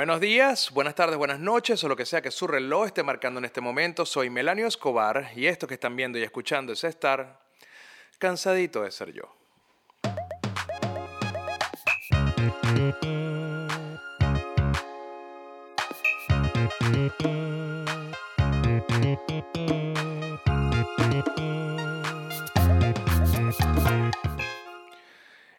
Buenos días, buenas tardes, buenas noches o lo que sea que su reloj esté marcando en este momento. Soy Melanio Escobar y esto que están viendo y escuchando es estar cansadito de ser yo.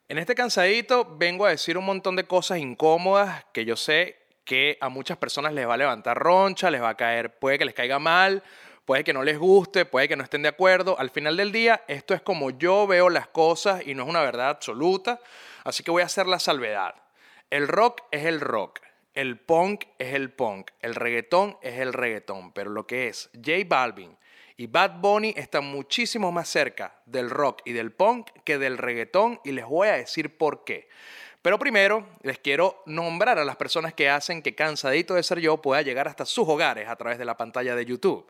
En este cansadito vengo a decir un montón de cosas incómodas que yo sé que a muchas personas les va a levantar roncha, les va a caer, puede que les caiga mal, puede que no les guste, puede que no estén de acuerdo. Al final del día, esto es como yo veo las cosas y no es una verdad absoluta, así que voy a hacer la salvedad. El rock es el rock, el punk es el punk, el reggaetón es el reggaetón, pero lo que es J Balvin, y Bad Bunny está muchísimo más cerca del rock y del punk que del reggaetón y les voy a decir por qué. Pero primero les quiero nombrar a las personas que hacen que Cansadito de Ser Yo pueda llegar hasta sus hogares a través de la pantalla de YouTube.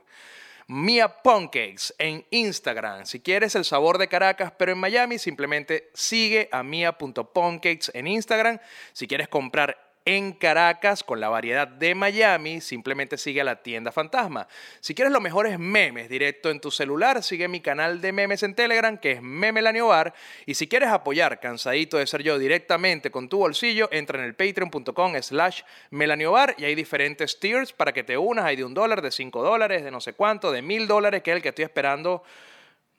Mia Pancakes en Instagram. Si quieres el sabor de Caracas, pero en Miami, simplemente sigue a mia.pancakes en Instagram. Si quieres comprar en Caracas con la variedad de Miami, simplemente sigue a la tienda fantasma. Si quieres los mejores memes directo en tu celular, sigue mi canal de memes en Telegram que es Memelaniobar. Y si quieres apoyar Cansadito de Ser Yo directamente con tu bolsillo, entra en el patreon.com slash melaniobar y hay diferentes tiers para que te unas. Hay de un dólar, de cinco dólares, de no sé cuánto, de mil dólares, que es el que estoy esperando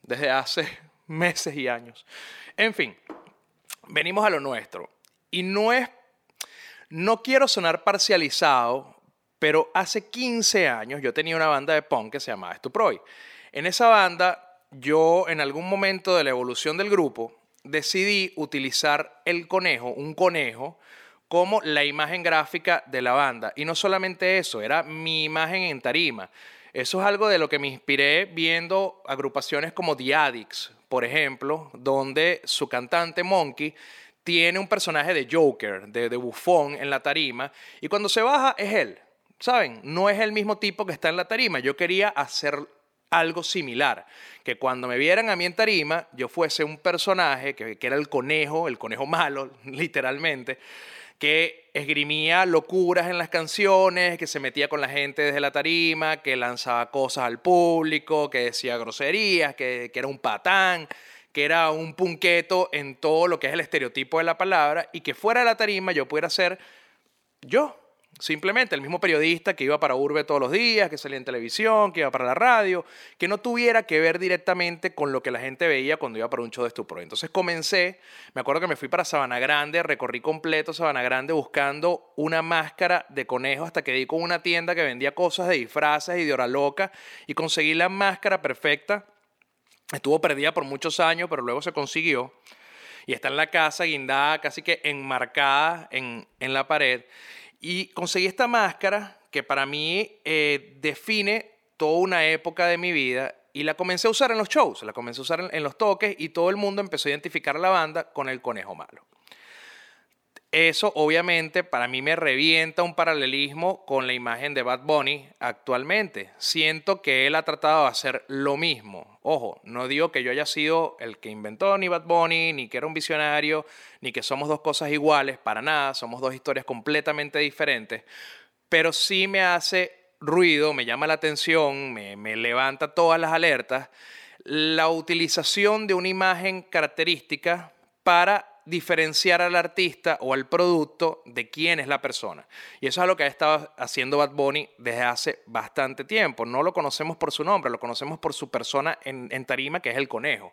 desde hace meses y años. En fin, venimos a lo nuestro. Y no es no quiero sonar parcializado, pero hace 15 años yo tenía una banda de punk que se llamaba Stuproy. En esa banda, yo en algún momento de la evolución del grupo decidí utilizar el conejo, un conejo, como la imagen gráfica de la banda. Y no solamente eso, era mi imagen en tarima. Eso es algo de lo que me inspiré viendo agrupaciones como The Addicts, por ejemplo, donde su cantante Monkey tiene un personaje de Joker, de, de bufón en la tarima, y cuando se baja es él, ¿saben? No es el mismo tipo que está en la tarima. Yo quería hacer algo similar, que cuando me vieran a mí en tarima, yo fuese un personaje que, que era el conejo, el conejo malo, literalmente, que esgrimía locuras en las canciones, que se metía con la gente desde la tarima, que lanzaba cosas al público, que decía groserías, que, que era un patán que era un punqueto en todo lo que es el estereotipo de la palabra y que fuera de la tarima yo pudiera ser yo, simplemente el mismo periodista que iba para Urbe todos los días, que salía en televisión, que iba para la radio, que no tuviera que ver directamente con lo que la gente veía cuando iba para un show de Estupro. Entonces comencé, me acuerdo que me fui para Sabana Grande, recorrí completo Sabana Grande buscando una máscara de conejo hasta que di con una tienda que vendía cosas de disfraces y de hora loca y conseguí la máscara perfecta Estuvo perdida por muchos años, pero luego se consiguió. Y está en la casa, guindada, casi que enmarcada en, la pared. Y conseguí esta máscara que para mí eh, define toda una época de mi vida y la comencé a usar en los shows, la comencé a usar en, los toques y todo el mundo empezó a identificar a la banda con el conejo malo. Eso obviamente para mí me revienta un paralelismo con la imagen de Bad Bunny actualmente. Siento que él ha tratado de hacer lo mismo. Ojo, no digo que yo haya sido el que inventó ni Bad Bunny, ni que era un visionario, ni que somos dos cosas iguales, para nada, somos dos historias completamente diferentes, pero sí me hace ruido, me llama la atención, me, me levanta todas las alertas la utilización de una imagen característica para diferenciar al artista o al producto de quién es la persona. Y eso es lo que ha estado haciendo Bad Bunny desde hace bastante tiempo. No lo conocemos por su nombre, lo conocemos por su persona en, tarima, que es el conejo.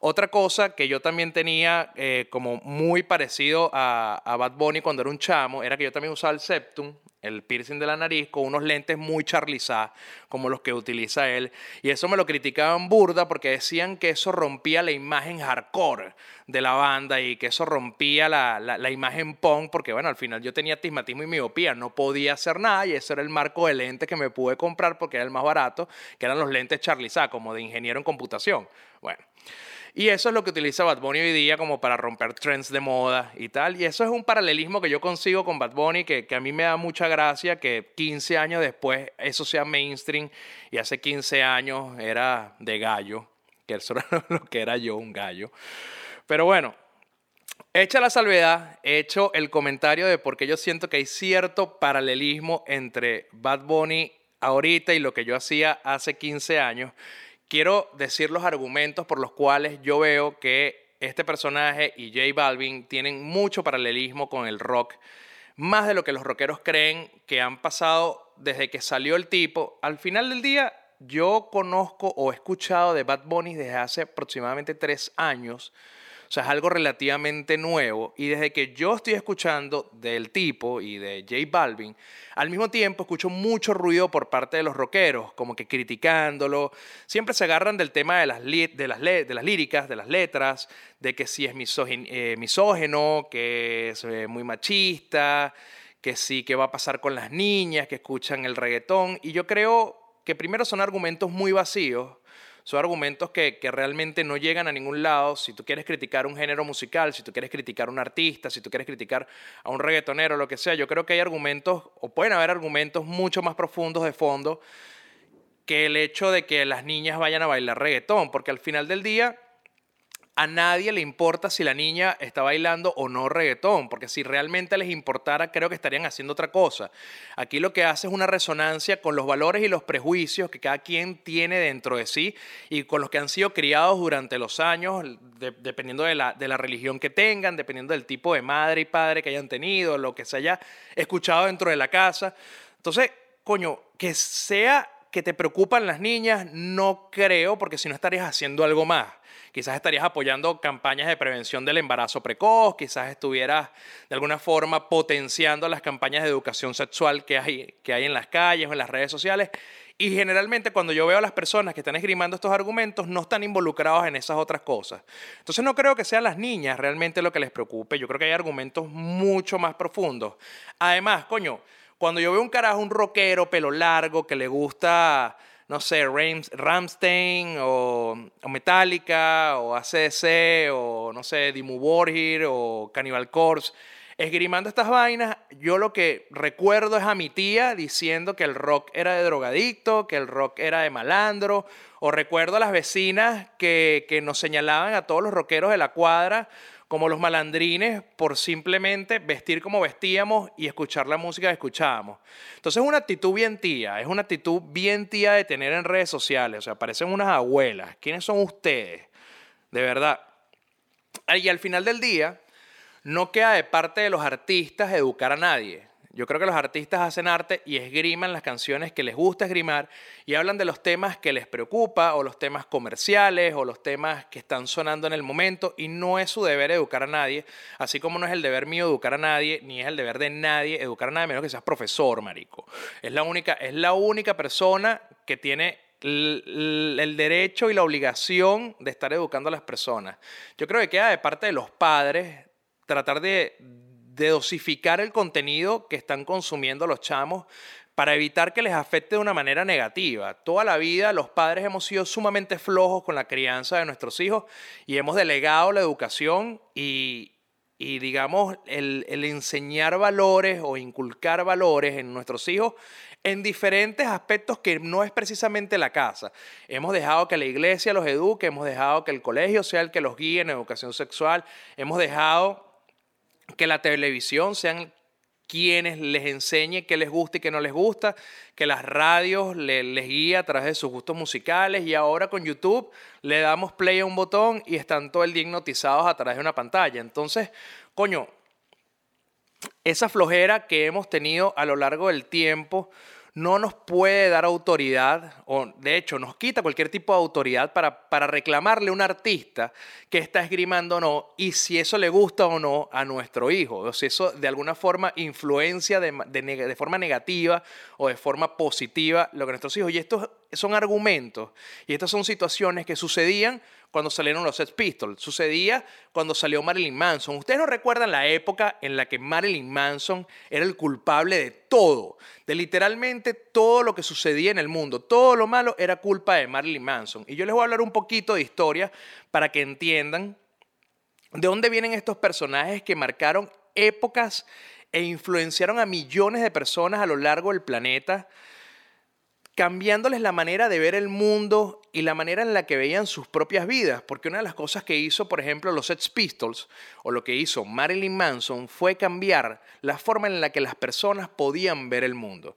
Otra cosa que yo también tenía eh, como muy parecido a, a, Bad Bunny cuando era un chamo era que yo también usaba el septum, el piercing de la nariz, con unos lentes muy charlizados, como los que utiliza él. Y eso me lo criticaban burda porque decían que eso rompía la imagen hardcore de la banda y que eso rompía la, la, imagen punk, porque bueno, al final yo tenía astigmatismo y miopía, no podía hacer nada y ese era el marco de lentes que me pude comprar porque era el más barato, que eran los lentes charlizados, como de ingeniero en computación. Bueno. Y eso es lo que utiliza Bad Bunny hoy día como para romper trends de moda y tal. Y eso es un paralelismo que yo consigo con Bad Bunny que, que a mí me da mucha gracia que 15 años después eso sea mainstream y hace 15 años era de gallo, que eso era lo que era yo, un gallo. Pero bueno, Hecha la salvedad, he hecho el comentario de por qué yo siento que hay cierto paralelismo entre Bad Bunny ahorita y lo que yo hacía hace 15 años. Quiero decir los argumentos por los cuales yo veo que este personaje y J Balvin tienen mucho paralelismo con el rock, más de lo que los rockeros creen que han pasado desde que salió el tipo. Al final del día, yo conozco o he escuchado de Bad Bunny desde hace aproximadamente tres años. O sea, es algo relativamente nuevo. Y desde que yo estoy escuchando del tipo y de J Balvin, al mismo tiempo escucho mucho ruido por parte de los rockeros, como que criticándolo. Siempre se agarran del tema de las, de las, de las líricas, de las letras, de que si es eh, misógeno, que es eh, muy machista, que sí, que va a pasar con las niñas que escuchan el reggaetón. Y yo creo que primero son argumentos muy vacíos son argumentos que, realmente no llegan a ningún lado. Si tú quieres criticar un género musical, si tú quieres criticar a un artista, si tú quieres criticar a un reggaetonero, lo que sea, yo creo que hay argumentos, o pueden haber argumentos mucho más profundos de fondo que el hecho de que las niñas vayan a bailar reggaetón, porque al final del día a nadie le importa si la niña está bailando o no reggaetón, porque si realmente les importara, creo que estarían haciendo otra cosa. Aquí lo que hace es una resonancia con los valores y los prejuicios que cada quien tiene dentro de sí y con los que han sido criados durante los años, dependiendo de la, de la religión que tengan, dependiendo del tipo de madre y padre que hayan tenido, lo que se haya escuchado dentro de la casa. Entonces, coño, que sea que te preocupan las niñas, no creo, porque si no estarías haciendo algo más. Quizás estarías apoyando campañas de prevención del embarazo precoz, quizás estuvieras de alguna forma potenciando las campañas de educación sexual que hay, que hay en las calles o en las redes sociales. Y generalmente cuando yo veo a las personas que están esgrimando estos argumentos, no están involucrados en esas otras cosas. Entonces no creo que sean las niñas realmente lo que les preocupe. Yo creo que hay argumentos mucho más profundos. Además, coño, cuando yo veo un carajo, un rockero, pelo largo, que le gusta no sé, Ramstein o, Metallica o ACDC o no sé, Dimmu Borgir o Cannibal Corpse. Esgrimando estas vainas, yo lo que recuerdo es a mi tía diciendo que el rock era de drogadicto, que el rock era de malandro, o recuerdo a las vecinas que, que nos señalaban a todos los rockeros de la cuadra como los malandrines por simplemente vestir como vestíamos y escuchar la música que escuchábamos. Entonces es una actitud bien tía, es una actitud bien tía de tener en redes sociales, o sea, parecen unas abuelas. ¿Quiénes son ustedes? De verdad. Y al final del día, no queda de parte de los artistas educar a nadie. Yo creo que los artistas hacen arte y esgriman las canciones que les gusta esgrimar y hablan de los temas que les preocupa o los temas comerciales o los temas que están sonando en el momento y no es su deber educar a nadie, así como no es el deber mío educar a nadie, ni es el deber de nadie educar a nadie, menos que seas profesor, marico. Es la única, es la única persona que tiene el, derecho y la obligación de estar educando a las personas. Yo creo que queda de parte de los padres tratar de de dosificar el contenido que están consumiendo los chamos para evitar que les afecte de una manera negativa. Toda la vida los padres hemos sido sumamente flojos con la crianza de nuestros hijos y hemos delegado la educación y, digamos, el, el, enseñar valores o inculcar valores en nuestros hijos en diferentes aspectos que no es precisamente la casa. Hemos dejado que la iglesia los eduque, hemos dejado que el colegio sea el que los guíe en educación sexual, hemos dejado que la televisión sean quienes les enseñe qué les gusta y qué no les gusta, que las radios les, guíe a través de sus gustos musicales y ahora con YouTube le damos play a un botón y están todo el día hipnotizados a través de una pantalla. Entonces, coño, esa flojera que hemos tenido a lo largo del tiempo no nos puede dar autoridad, o de hecho nos quita cualquier tipo de autoridad para, para reclamarle a un artista que está esgrimando o no, y si eso le gusta o no a nuestro hijo, o si eso de alguna forma influencia de, de, de forma negativa o de forma positiva lo que nuestros hijos. Y estos son argumentos, y estas son situaciones que sucedían cuando salieron los Sex Pistols, sucedía cuando salió Marilyn Manson. Ustedes no recuerdan la época en la que Marilyn Manson era el culpable de todo, de literalmente todo lo que sucedía en el mundo. Todo lo malo era culpa de Marilyn Manson. Y yo les voy a hablar un poquito de historia para que entiendan de dónde vienen estos personajes que marcaron épocas e influenciaron a millones de personas a lo largo del planeta cambiándoles la manera de ver el mundo y la manera en la que veían sus propias vidas, porque una de las cosas que hizo, por ejemplo, los Sex Pistols, o lo que hizo Marilyn Manson, fue cambiar la forma en la que las personas podían ver el mundo.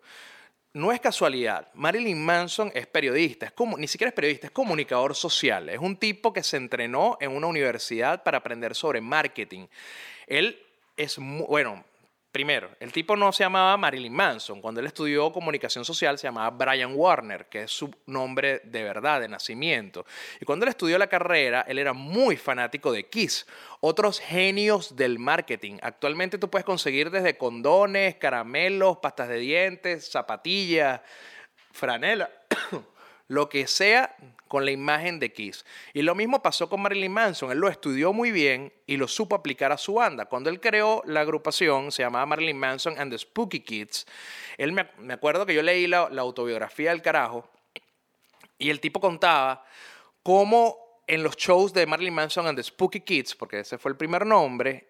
No es casualidad, Marilyn Manson es periodista, es ni siquiera es periodista, es comunicador social, es un tipo que se entrenó en una universidad para aprender sobre marketing. Él es, bueno, Primero, el tipo no se llamaba Marilyn Manson. Cuando él estudió comunicación social se llamaba Brian Warner, que es su nombre de verdad, de nacimiento. Y cuando él estudió la carrera, él era muy fanático de Kiss, otros genios del marketing. Actualmente tú puedes conseguir desde condones, caramelos, pastas de dientes, zapatillas, franela, lo que sea con la imagen de Kiss. Y lo mismo pasó con Marilyn Manson. Él lo estudió muy bien y lo supo aplicar a su banda. Cuando él creó la agrupación, se llamaba Marilyn Manson and the Spooky Kids. Él me, acuerdo que yo leí la, la autobiografía del carajo y el tipo contaba cómo en los shows de Marilyn Manson and the Spooky Kids, porque ese fue el primer nombre,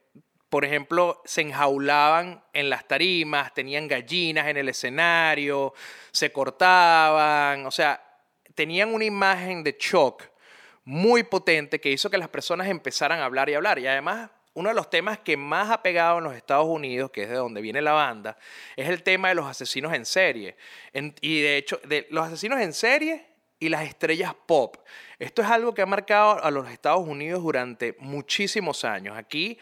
por ejemplo, se enjaulaban en las tarimas, tenían gallinas en el escenario, se cortaban, o sea, tenían una imagen de shock muy potente que hizo que las personas empezaran a hablar y hablar. Y además, uno de los temas que más ha pegado en los Estados Unidos, que es de donde viene la banda, es el tema de los asesinos en serie. y de hecho, los asesinos en serie y las estrellas pop. Esto es algo que ha marcado a los Estados Unidos durante muchísimos años. Aquí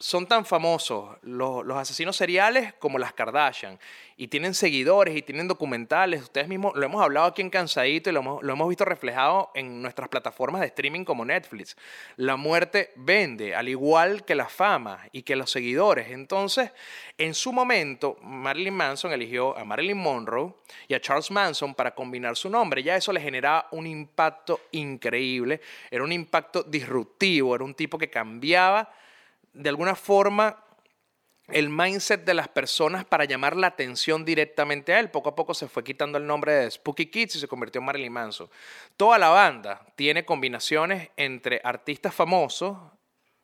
son tan famosos los, asesinos seriales como las Kardashian y tienen seguidores y tienen documentales. Ustedes mismos lo hemos hablado aquí en Cansadito y lo hemos, lo hemos, visto reflejado en nuestras plataformas de streaming como Netflix. La muerte vende, al igual que la fama y que los seguidores. Entonces, en su momento, Marilyn Manson eligió a Marilyn Monroe y a Charles Manson para combinar su nombre. Ya eso le generaba un impacto increíble, era un impacto disruptivo, era un tipo que cambiaba de alguna forma el mindset de las personas para llamar la atención directamente a él. Poco a poco se fue quitando el nombre de Spooky Kids y se convirtió en Marilyn Manson. Toda la banda tiene combinaciones entre artistas famosos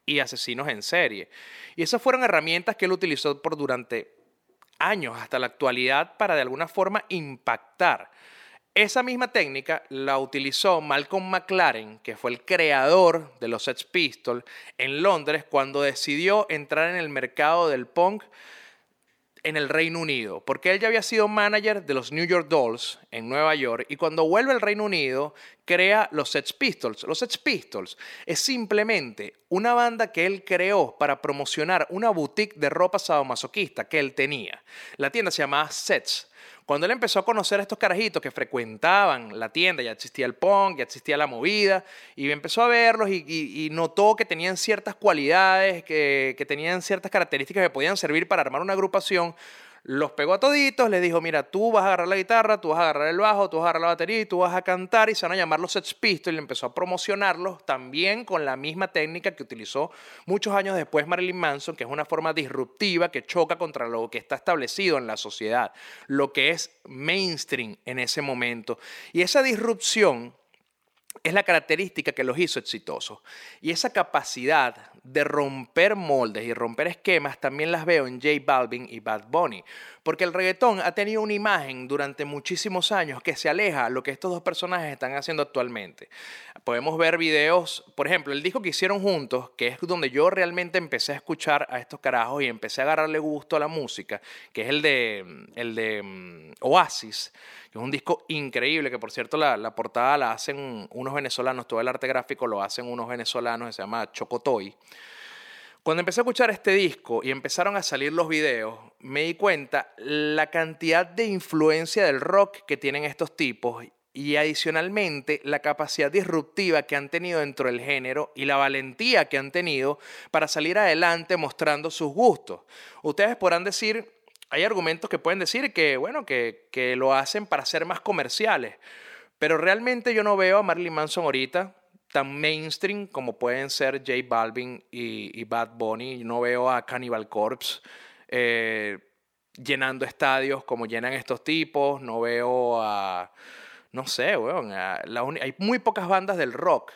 y asesinos en serie. Y esas fueron herramientas que él utilizó por durante años hasta la actualidad para de alguna forma impactar esa misma técnica la utilizó Malcolm McLaren, que fue el creador de los Sex Pistols, en Londres cuando decidió entrar en el mercado del punk en el Reino Unido, porque él ya había sido manager de los New York Dolls en Nueva York y cuando vuelve al Reino Unido crea los Sex Pistols. Los Sex Pistols es simplemente una banda que él creó para promocionar una boutique de ropa sadomasoquista que él tenía. La tienda se llamaba Sets cuando él empezó a conocer a estos carajitos que frecuentaban la tienda, ya existía el punk, ya existía la movida, y empezó a verlos y, notó que tenían ciertas cualidades, que, que tenían ciertas características que podían servir para armar una agrupación, los pegó a toditos, les dijo, mira, tú vas a agarrar la guitarra, tú vas a agarrar el bajo, tú vas a agarrar la batería y tú vas a cantar y se van a llamar los Sex Pistols y empezó a promocionarlos también con la misma técnica que utilizó muchos años después Marilyn Manson, que es una forma disruptiva que choca contra lo que está establecido en la sociedad, lo que es mainstream en ese momento. Y esa disrupción es la característica que los hizo exitosos. Y esa capacidad de romper moldes y romper esquemas también las veo en J Balvin y Bad Bunny. Porque el reggaetón ha tenido una imagen durante muchísimos años que se aleja a lo que estos dos personajes están haciendo actualmente. Podemos ver videos, por ejemplo, el disco que hicieron juntos, que es donde yo realmente empecé a escuchar a estos carajos y empecé a agarrarle gusto a la música, que es el de, el de mm, Oasis, que es un disco increíble, que por cierto la, la portada la hacen unos venezolanos, todo el arte gráfico lo hacen unos venezolanos se llama Chocotoy. Cuando empecé a escuchar este disco y empezaron a salir los videos, me di cuenta la cantidad de influencia del rock que tienen estos tipos y adicionalmente la capacidad disruptiva que han tenido dentro del género y la valentía que han tenido para salir adelante mostrando sus gustos. Ustedes podrán decir, hay argumentos que pueden decir que, bueno, que, que lo hacen para ser más comerciales, pero realmente yo no veo a Marilyn Manson ahorita tan mainstream como pueden ser J Balvin y, Bad Bunny. No veo a Cannibal Corpse eh, llenando estadios como llenan estos tipos. No veo a. No sé, weón. hay muy pocas bandas del rock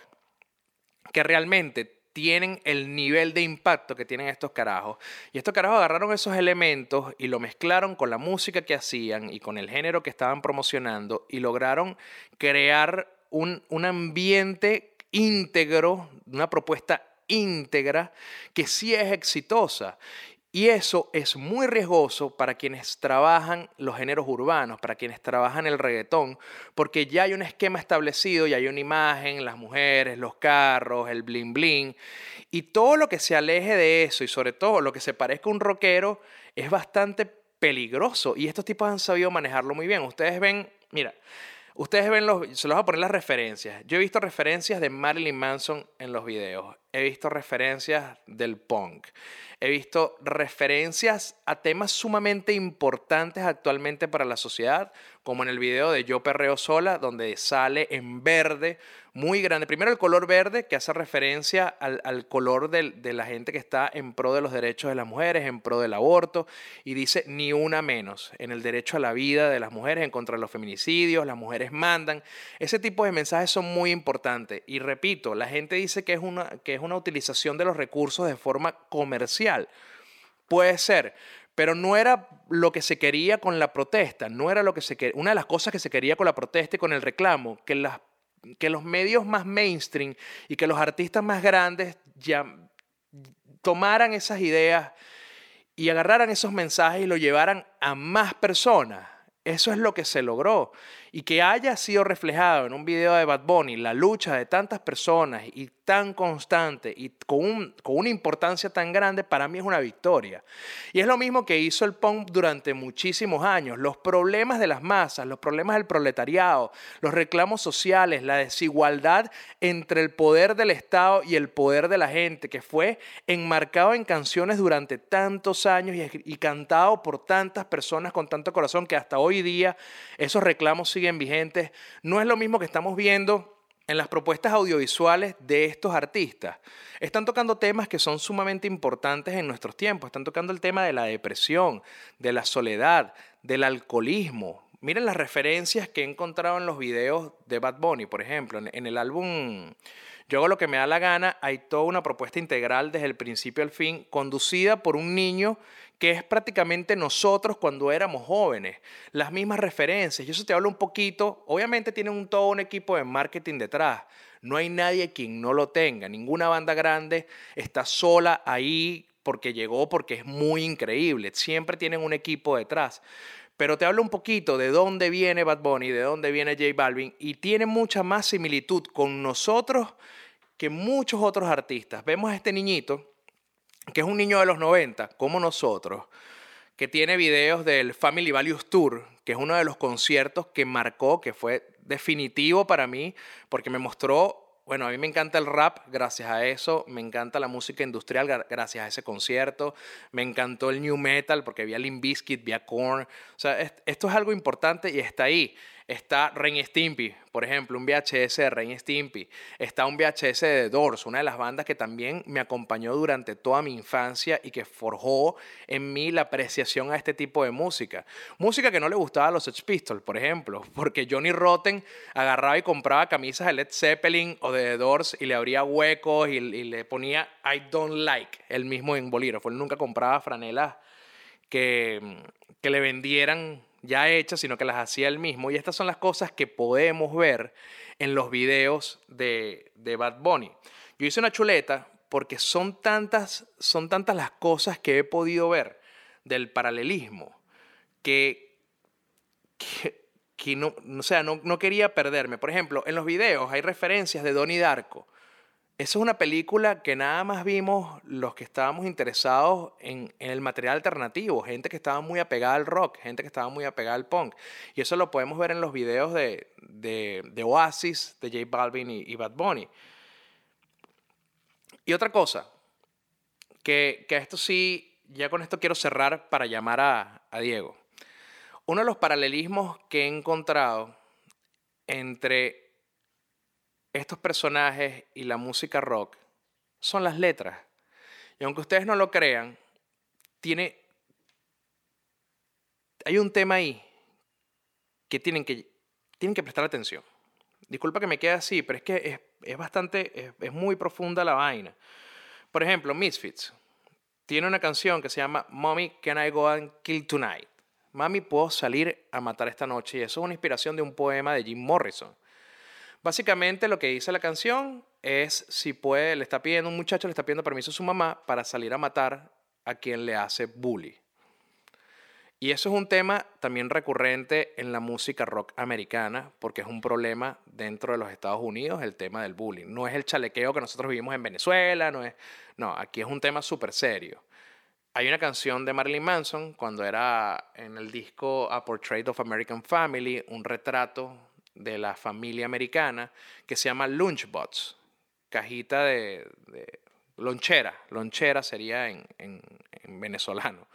que realmente tienen el nivel de impacto que tienen estos carajos. Y estos carajos agarraron esos elementos y lo mezclaron con la música que hacían y con el género que estaban promocionando y lograron crear un, un ambiente íntegro, una propuesta íntegra que sí es exitosa. Y eso es muy riesgoso para quienes trabajan los géneros urbanos, para quienes trabajan el reggaetón, porque ya hay un esquema establecido, ya hay una imagen, las mujeres, los carros, el bling bling, y todo lo que se aleje de eso y sobre todo lo que se parezca a un rockero es bastante peligroso y estos tipos han sabido manejarlo muy bien. Ustedes ven, mira, Ustedes ven los, se los voy a poner las referencias. Yo he visto referencias de Marilyn Manson en los videos. He visto referencias del punk. He visto referencias a temas sumamente importantes actualmente para la sociedad, como en el video de Yo Perreo Sola, donde sale en verde muy grande. Primero el color verde, que hace referencia al, color de la gente que está en pro de los derechos de las mujeres, en pro del aborto, y dice ni una menos, en el derecho a la vida de las mujeres, en contra de los feminicidios, las mujeres mandan. Ese tipo de mensajes son muy importantes. Y repito, la gente dice que es una, que es una utilización de los recursos de forma comercial. Puede ser, pero no era lo que se quería con la protesta, no era lo que se una de las cosas que se quería con la protesta y con el reclamo, que las que los medios más mainstream y que los artistas más grandes tomaran esas ideas y agarraran esos mensajes y lo llevaran a más personas. Eso es lo que se logró y que haya sido reflejado en un video de Bad Bunny la lucha de tantas personas y tan constante y con, una importancia tan grande, para mí es una victoria. Y es lo mismo que hizo el punk durante muchísimos años. Los problemas de las masas, los problemas del proletariado, los reclamos sociales, la desigualdad entre el poder del Estado y el poder de la gente, que fue enmarcado en canciones durante tantos años y, y cantado por tantas personas con tanto corazón que hasta hoy día esos reclamos siguen vigentes. No es lo mismo que estamos viendo en las propuestas audiovisuales de estos artistas. Están tocando temas que son sumamente importantes en nuestros tiempos. Están tocando el tema de la depresión, de la soledad, del alcoholismo. Miren las referencias que he encontrado en los videos de Bad Bunny, por ejemplo, en, el álbum Yo hago lo que me da la gana, hay toda una propuesta integral desde el principio al fin, conducida por un niño que es prácticamente nosotros cuando éramos jóvenes, las mismas referencias. Y eso te habla un poquito, obviamente tienen un, todo un equipo de marketing detrás. No hay nadie quien no lo tenga, ninguna banda grande está sola ahí porque llegó, porque es muy increíble. Siempre tienen un equipo detrás. Pero te hablo un poquito de dónde viene Bad Bunny, de dónde viene J Balvin, y tiene mucha más similitud con nosotros que muchos otros artistas. Vemos a este niñito que es un niño de los 90, como nosotros, que tiene videos del Family Values Tour, que es uno de los conciertos que marcó, que fue definitivo para mí, porque me mostró bueno, a mí me encanta el rap gracias a eso, me encanta la música industrial gracias a ese concierto, me encantó el new metal porque vi a Limp Bizkit, vi a Korn, o sea, esto es algo importante y está ahí está Ren Stimpy, por ejemplo, un VHS de Ren Stimpy. Está un VHS de Doors, una de las bandas que también me acompañó durante toda mi infancia y que forjó en mí la apreciación a este tipo de música. Música que no le gustaba a los Sex Pistols, por ejemplo, porque Johnny Rotten agarraba y compraba camisas de Led Zeppelin o de The Doors y le abría huecos y, le ponía I don't like, el mismo en bolígrafo. Él nunca compraba franelas que, que le vendieran ya hechas, sino que las hacía él mismo. Y estas son las cosas que podemos ver en los videos de, de Bad Bunny. Yo hice una chuleta porque son tantas, son tantas las cosas que he podido ver del paralelismo que, que, no, sea, no, no, quería perderme. Por ejemplo, en los videos hay referencias de Donnie Darko esa es una película que nada más vimos los que estábamos interesados en, el material alternativo, gente que estaba muy apegada al rock, gente que estaba muy apegada al punk. Y eso lo podemos ver en los videos de, Oasis, de J Balvin y, Bad Bunny. Y otra cosa, que, esto sí, ya con esto quiero cerrar para llamar a, a Diego. Uno de los paralelismos que he encontrado entre estos personajes y la música rock son las letras. Y aunque ustedes no lo crean, tiene hay un tema ahí que tienen que tienen que prestar atención. Disculpa que me quede así, pero es que es, es bastante, es, es muy profunda la vaina. Por ejemplo, Misfits tiene una canción que se llama Mommy, Can I Go and Kill Tonight? Mami, puedo salir a matar esta noche. Y eso es una inspiración de un poema de Jim Morrison. Básicamente lo que dice la canción es si puede, le está pidiendo un muchacho, le está pidiendo permiso a su mamá para salir a matar a quien le hace bully. Y eso es un tema también recurrente en la música rock americana, porque es un problema dentro de los Estados Unidos el tema del bullying. No es el chalequeo que nosotros vivimos en Venezuela, no es. No, aquí es un tema súper serio. Hay una canción de Marilyn Manson cuando era en el disco A Portrait of American Family, un retrato de la familia americana que se llama Lunchbox, cajita de, lonchera, lonchera sería en, en, en venezolano,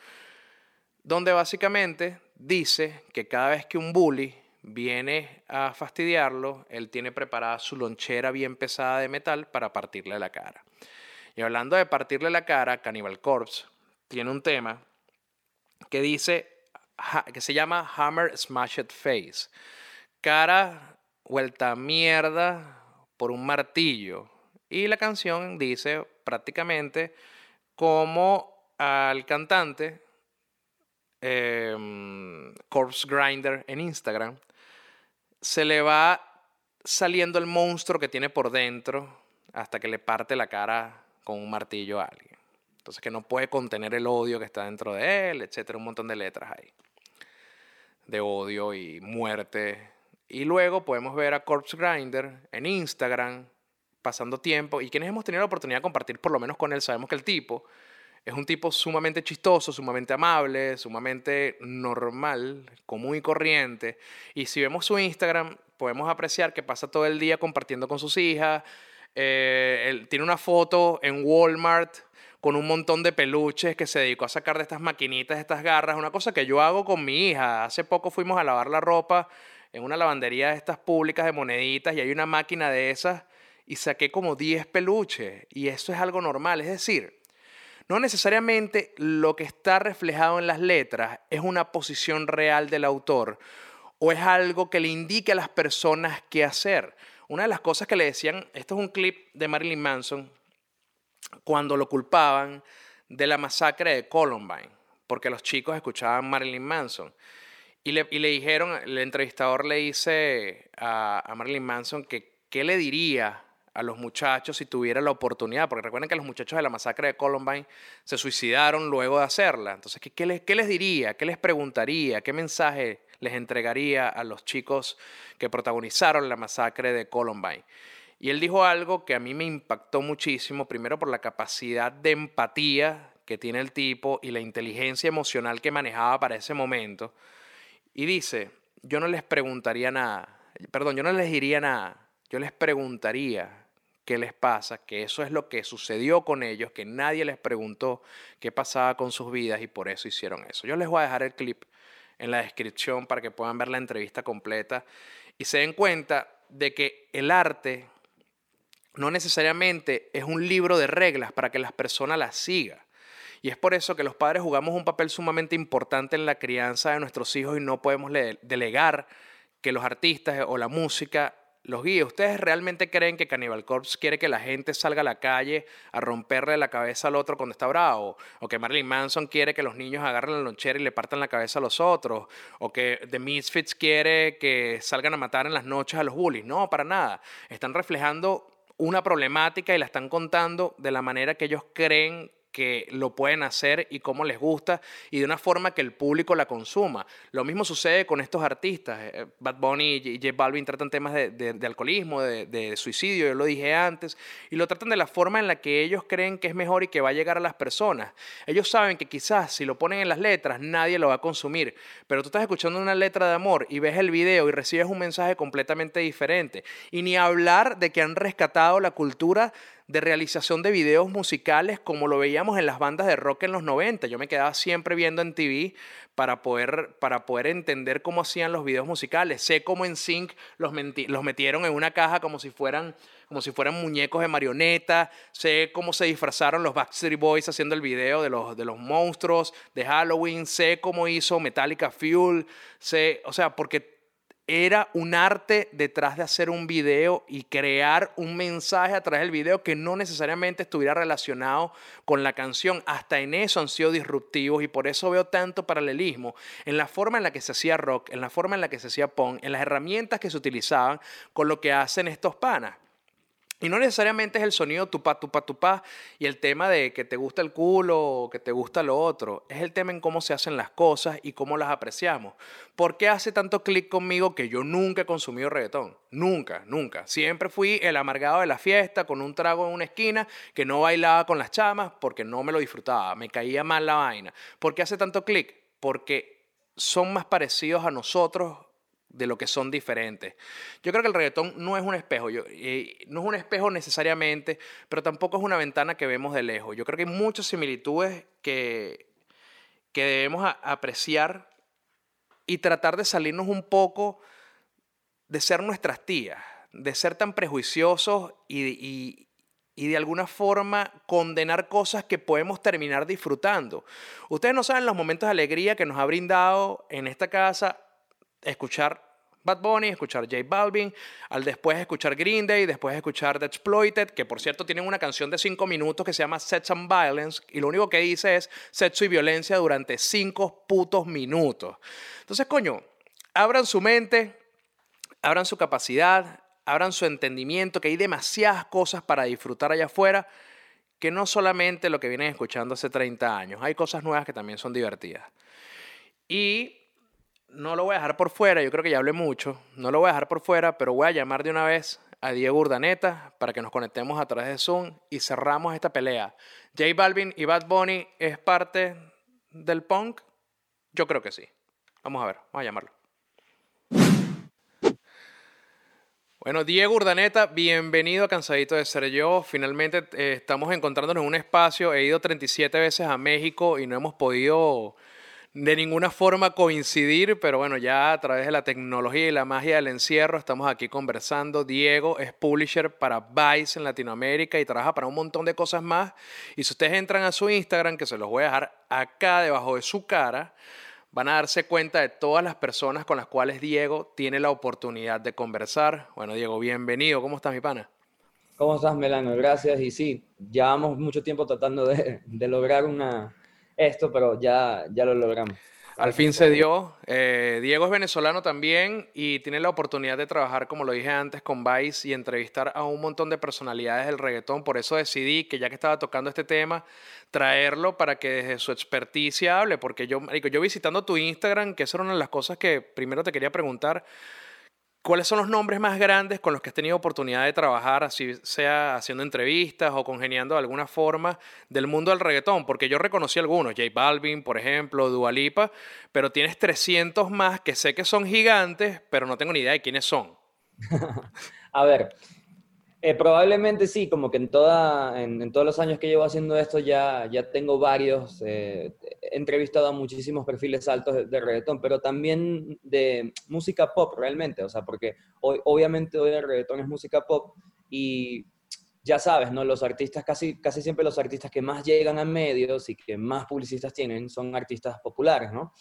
donde básicamente dice que cada vez que un bully viene a fastidiarlo, él tiene preparada su lonchera bien pesada de metal para partirle la cara. Y hablando de partirle la cara, Cannibal Corpse tiene un tema que dice, que se llama Hammer Smashed Face. Cara vuelta mierda por un martillo. Y la canción dice prácticamente como al cantante em, Corpse Grinder en Instagram se le va saliendo el monstruo que tiene por dentro hasta que le parte la cara con un martillo a alguien. Entonces que no puede contener el odio que está dentro de él, etcétera, un montón de letras ahí. De odio y muerte. Y luego podemos ver a Corpse Grinder en Instagram pasando tiempo y quienes hemos tenido la oportunidad de compartir por lo menos con él, sabemos que el tipo es un tipo sumamente chistoso, sumamente amable, sumamente normal, común y corriente. Y si vemos su Instagram, podemos apreciar que pasa todo el día compartiendo con sus hijas. Eh, tiene una foto en Walmart con un montón de peluches que se dedicó a sacar de estas maquinitas, de estas garras, una cosa que yo hago con mi hija. Hace poco fuimos a lavar la ropa en una lavandería de estas públicas de moneditas y hay una máquina de esas y saqué como 10 peluches y eso es algo normal, es decir, no necesariamente lo que está reflejado en las letras es una posición real del autor o es algo que le indique a las personas qué hacer. Una de las cosas que le decían, esto es un clip de Marilyn Manson, cuando lo culpaban de la masacre de Columbine, porque los chicos escuchaban Marilyn Manson. Y le, dijeron, el entrevistador le dice a, Marilyn Manson que qué le diría a los muchachos si tuviera la oportunidad, porque recuerden que los muchachos de la masacre de Columbine se suicidaron luego de hacerla. Entonces, ¿qué, qué, les, qué les diría? ¿Qué les preguntaría? ¿Qué mensaje les entregaría a los chicos que protagonizaron la masacre de Columbine? Y él dijo algo que a mí me impactó muchísimo, primero por la capacidad de empatía que tiene el tipo y la inteligencia emocional que manejaba para ese momento. Y dice, yo no les preguntaría nada, perdón, yo no les diría nada, yo les preguntaría qué les pasa, que eso es lo que sucedió con ellos, que nadie les preguntó qué pasaba con sus vidas y por eso hicieron eso. Yo les voy a dejar el clip en la descripción para que puedan ver la entrevista completa y se den cuenta de que el arte no necesariamente es un libro de reglas para que las personas las sigan. Y es por eso que los padres jugamos un papel sumamente importante en la crianza de nuestros hijos y no podemos delegar que los artistas o la música los guíe. ¿Ustedes realmente creen que Cannibal Corpse quiere que la gente salga a la calle a romperle la cabeza al otro cuando está bravo? ¿O que Marilyn Manson quiere que los niños agarren la lonchera y le partan la cabeza a los otros? ¿O que The Misfits quiere que salgan a matar en las noches a los bullies? No, para nada. Están reflejando una problemática y la están contando de la manera que ellos creen que lo pueden hacer y cómo les gusta y de una forma que el público la consuma. Lo mismo sucede con estos artistas. Eh, Bad Bunny y J Balvin tratan temas de, alcoholismo, de, suicidio, yo lo dije antes, y lo tratan de la forma en la que ellos creen que es mejor y que va a llegar a las personas. Ellos saben que quizás si lo ponen en las letras nadie lo va a consumir, pero tú estás escuchando una letra de amor y ves el video y recibes un mensaje completamente diferente. Y ni hablar de que han rescatado la cultura de realización de videos musicales como lo veíamos en las bandas de rock en los 90. Yo me quedaba siempre viendo en TV para poder, para poder entender cómo hacían los videos musicales. Sé cómo en Sync los, los metieron en una caja como si fueran como si fueran muñecos de marioneta, sé cómo se disfrazaron los Backstreet Boys haciendo el video de los, de los monstruos de Halloween, sé cómo hizo Metallica Fuel, sé, o sea, porque era un arte detrás de hacer un video y crear un mensaje a través del video que no necesariamente estuviera relacionado con la canción. Hasta en eso han sido disruptivos y por eso veo tanto paralelismo en la forma en la que se hacía rock, en la forma en la que se hacía punk, en las herramientas que se utilizaban con lo que hacen estos panas. Y no necesariamente es el sonido tupa, tupa, tupa y el tema de que te gusta el culo o que te gusta lo otro. Es el tema en cómo se hacen las cosas y cómo las apreciamos. ¿Por qué hace tanto clic conmigo que yo nunca he consumido reggaetón? Nunca, nunca. Siempre fui el amargado de la fiesta con un trago en una esquina que no bailaba con las chamas porque no me lo disfrutaba. Me caía mal la vaina. ¿Por qué hace tanto clic? Porque son más parecidos a nosotros de lo que son diferentes. Yo creo que el reggaetón no es un espejo, no es un espejo necesariamente, pero tampoco es una ventana que vemos de lejos. Yo creo que hay muchas similitudes que, que debemos apreciar y tratar de salirnos un poco de ser nuestras tías, de ser tan prejuiciosos y, y de alguna forma condenar cosas que podemos terminar disfrutando. Ustedes no saben los momentos de alegría que nos ha brindado en esta casa escuchar Bad Bunny, escuchar J Balvin, al después escuchar Green Day, después escuchar The Exploited, que por cierto tienen una canción de cinco minutos que se llama Sex and Violence y lo único que dice es sexo y violencia durante cinco putos minutos. Entonces, coño, abran su mente, abran su capacidad, abran su entendimiento, que hay demasiadas cosas para disfrutar allá afuera que no solamente lo que vienen escuchando hace 30 años, hay cosas nuevas que también son divertidas. Y no lo voy a dejar por fuera, yo creo que ya hablé mucho, no lo voy a dejar por fuera, pero voy a llamar de una vez a Diego Urdaneta para que nos conectemos a través de Zoom y cerramos esta pelea. J Balvin y Bad Bunny es parte del punk? Yo creo que sí. Vamos a ver, vamos a llamarlo. Bueno, Diego Urdaneta, bienvenido a Cansadito de Ser Yo. Finalmente eh, estamos encontrándonos en un espacio. He ido 37 veces a México y no hemos podido de ninguna forma coincidir, pero bueno, ya a través de la tecnología y la magia del encierro estamos aquí conversando. Diego es publisher para Vice en Latinoamérica y trabaja para un montón de cosas más. Y si ustedes entran a su Instagram, que se los voy a dejar acá debajo de su cara, van a darse cuenta de todas las personas con las cuales Diego tiene la oportunidad de conversar. Bueno, Diego, bienvenido. ¿Cómo estás, mi pana? ¿Cómo estás, Melano? Gracias. Y sí, llevamos mucho tiempo tratando de, de lograr una esto, pero ya, ya lo logramos. Al fin se dio. Eh, Diego es venezolano también y tiene la oportunidad de trabajar, como lo dije antes, con Vice y entrevistar a un montón de personalidades del reggaetón. Por eso decidí que ya que estaba tocando este tema, traerlo para que desde su experticia hable. Porque yo, yo visitando tu Instagram, que esa era una de las cosas que primero te quería preguntar, ¿Cuáles son los nombres más grandes con los que has tenido oportunidad de trabajar, así sea haciendo entrevistas o congeniando de alguna forma del mundo del reggaetón? Porque yo reconocí algunos, J Balvin, por ejemplo, Dualipa, pero tienes 300 más que sé que son gigantes, pero no tengo ni idea de quiénes son. A ver, eh, probablemente sí, como que en, toda, en, todos los años que llevo haciendo esto ya, ya tengo varios, eh, he entrevistado a muchísimos perfiles altos de, reggaetón, pero también de música pop realmente, o sea, porque obviamente hoy el reggaetón es música pop y ya sabes, ¿no? Los artistas, casi, casi siempre los artistas que más llegan a medios y que más publicistas tienen son artistas populares, ¿no?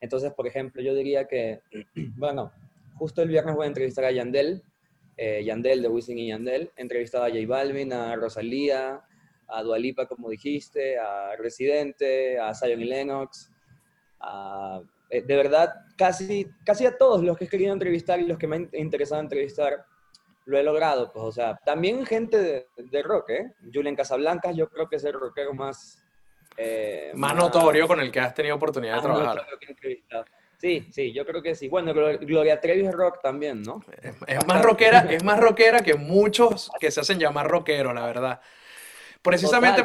Entonces, por ejemplo, yo diría que, bueno, justo el viernes voy a entrevistar a Yandel, eh, Yandel de Wisin y Yandel, entrevistado a J Balvin, a Rosalía, a Dualipa, como dijiste, a Residente, a Zion y Lennox, eh, de verdad, casi, casi a todos los que he querido entrevistar y los que me han interesado entrevistar, lo he logrado. Pues, o sea, también gente de, rock, ¿eh? Julian Casablancas, yo creo que es el rockero más... Eh, más, notorio con el que has tenido oportunidad de trabajar. Sí, sí, yo creo que sí. Bueno, Gloria Trevi es rock también, ¿no? Es, más rockera, es más rockera que muchos que se hacen llamar rockero, la verdad. Precisamente,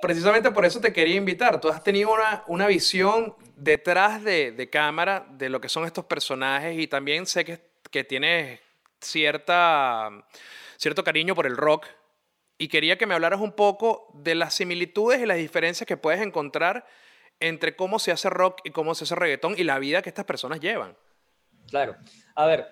precisamente por eso te quería invitar. Tú has tenido una, una visión detrás de, de, cámara de lo que son estos personajes y también sé que, que tienes cierta, cierto cariño por el rock. Y quería que me hablaras un poco de las similitudes y las diferencias que puedes encontrar entre cómo se hace rock y cómo se hace reggaetón y la vida que estas personas llevan. Claro. A ver,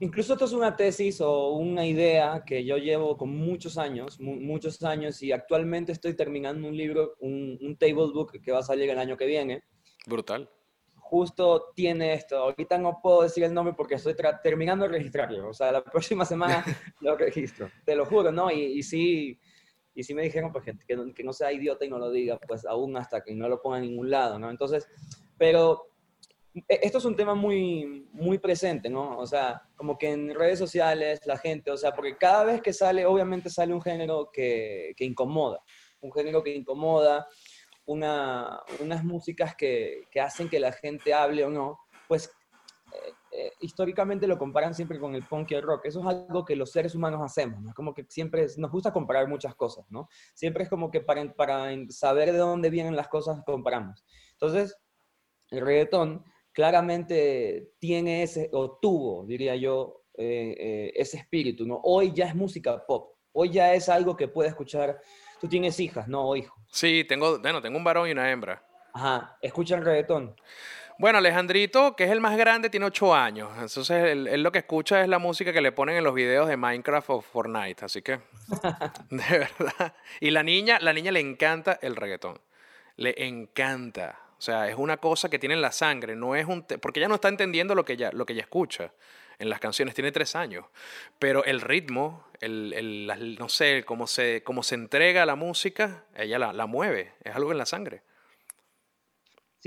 incluso esto es una tesis o una idea que yo llevo con muchos años, muchos años, y actualmente estoy terminando un libro, un, table book que va a salir el año que viene. Brutal. justo tiene esto. Ahorita no puedo decir el nombre porque estoy terminando de registrarlo. O sea, la próxima semana lo registro. Te lo juro, ¿no? Y, y sí, y sí me dijeron pues, que, que, no, sea idiota y no lo diga, pues aún hasta que no lo ponga en ningún lado, ¿no? Entonces, pero e, esto es un tema muy, muy presente, ¿no? O sea, como que en redes sociales la gente, o sea, porque cada vez que sale, obviamente sale un género que, que incomoda, un género que incomoda, una, unas músicas que, que, hacen que la gente hable o no, pues eh, eh, históricamente lo comparan siempre con el punk y el rock. Eso es algo que los seres humanos hacemos, ¿no? Como que siempre nos gusta comparar muchas cosas, ¿no? Siempre es como que para, para saber de dónde vienen las cosas comparamos. Entonces, el reggaetón claramente tiene ese, o tuvo, diría yo, eh, ese espíritu, ¿no? Hoy ya es música pop. Hoy ya es algo que puede escuchar Tú tienes hijas, ¿no? O hijo. Sí, tengo, bueno, tengo un varón y una hembra. Ajá, ¿escuchan reggaetón? Bueno, Alejandrito, que es el más grande, tiene ocho años. Entonces, él, lo que escucha es la música que le ponen en los videos de Minecraft o Fortnite. Así que, de verdad. Y la niña, la niña le encanta el reggaetón. Le encanta. O sea, es una cosa que tiene en la sangre. No es un... Porque ella no está entendiendo lo que ella, lo que ella escucha en las canciones, tiene tres años, pero el ritmo, el, el no sé, cómo se, cómo se entrega la música, ella la, la mueve, es algo en la sangre.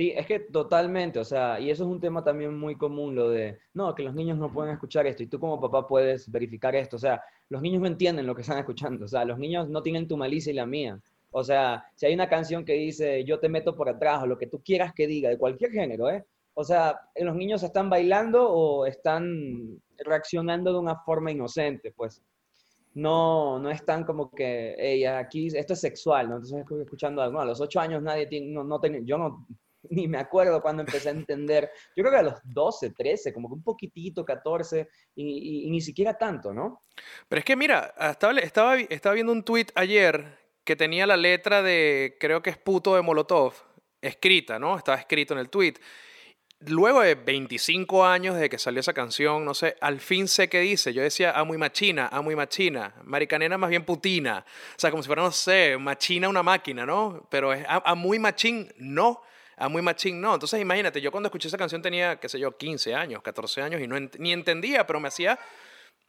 Sí, es que totalmente, o sea, y eso es un tema también muy común, lo de, no, que los niños no pueden escuchar esto, y tú como papá puedes verificar esto, o sea, los niños no entienden lo que están escuchando, o sea, los niños no tienen tu malicia y la mía, o sea, si hay una canción que dice, yo te meto por atrás, o lo que tú quieras que diga, de cualquier género, ¿eh? O sea, los niños están bailando o están reaccionando de una forma inocente, pues. No, no están como que, ella aquí esto es sexual, ¿no? Entonces escuchando algo, a los ocho años nadie tiene, no, no yo no, ni me acuerdo cuando empecé a entender, yo creo que a los 12, 13, como que un poquitito, 14, y, ni siquiera tanto, ¿no? Pero es que mira, estaba, estaba, estaba viendo un tweet ayer que tenía la letra de, creo que es puto de Molotov, escrita, ¿no? Estaba escrito en el tweet luego de 25 años desde que salió esa canción, no sé, al fin sé qué dice. Yo decía, a muy machina, a muy machina. Maricanena más bien putina. O sea, como si fuera, no sé, machina una máquina, ¿no? Pero es a, muy machín, no. A muy machín, no. Entonces, imagínate, yo cuando escuché esa canción tenía, qué sé yo, 15 años, 14 años y no ni entendía, pero me hacía,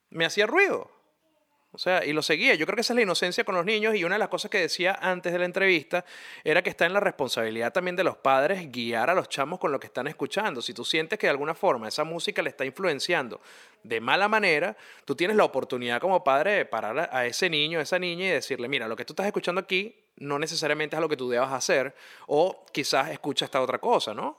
me hacía ruido. O sea, y lo seguía. Yo creo que esa es la inocencia con los niños y una de las cosas que decía antes de la entrevista era que está en la responsabilidad también de los padres guiar a los chamos con lo que están escuchando. Si tú sientes que de alguna forma esa música le está influenciando de mala manera, tú tienes la oportunidad como padre de parar a ese niño, a esa niña y decirle, mira, lo que tú estás escuchando aquí no necesariamente es lo que tú debas hacer o quizás escucha esta otra cosa, ¿no?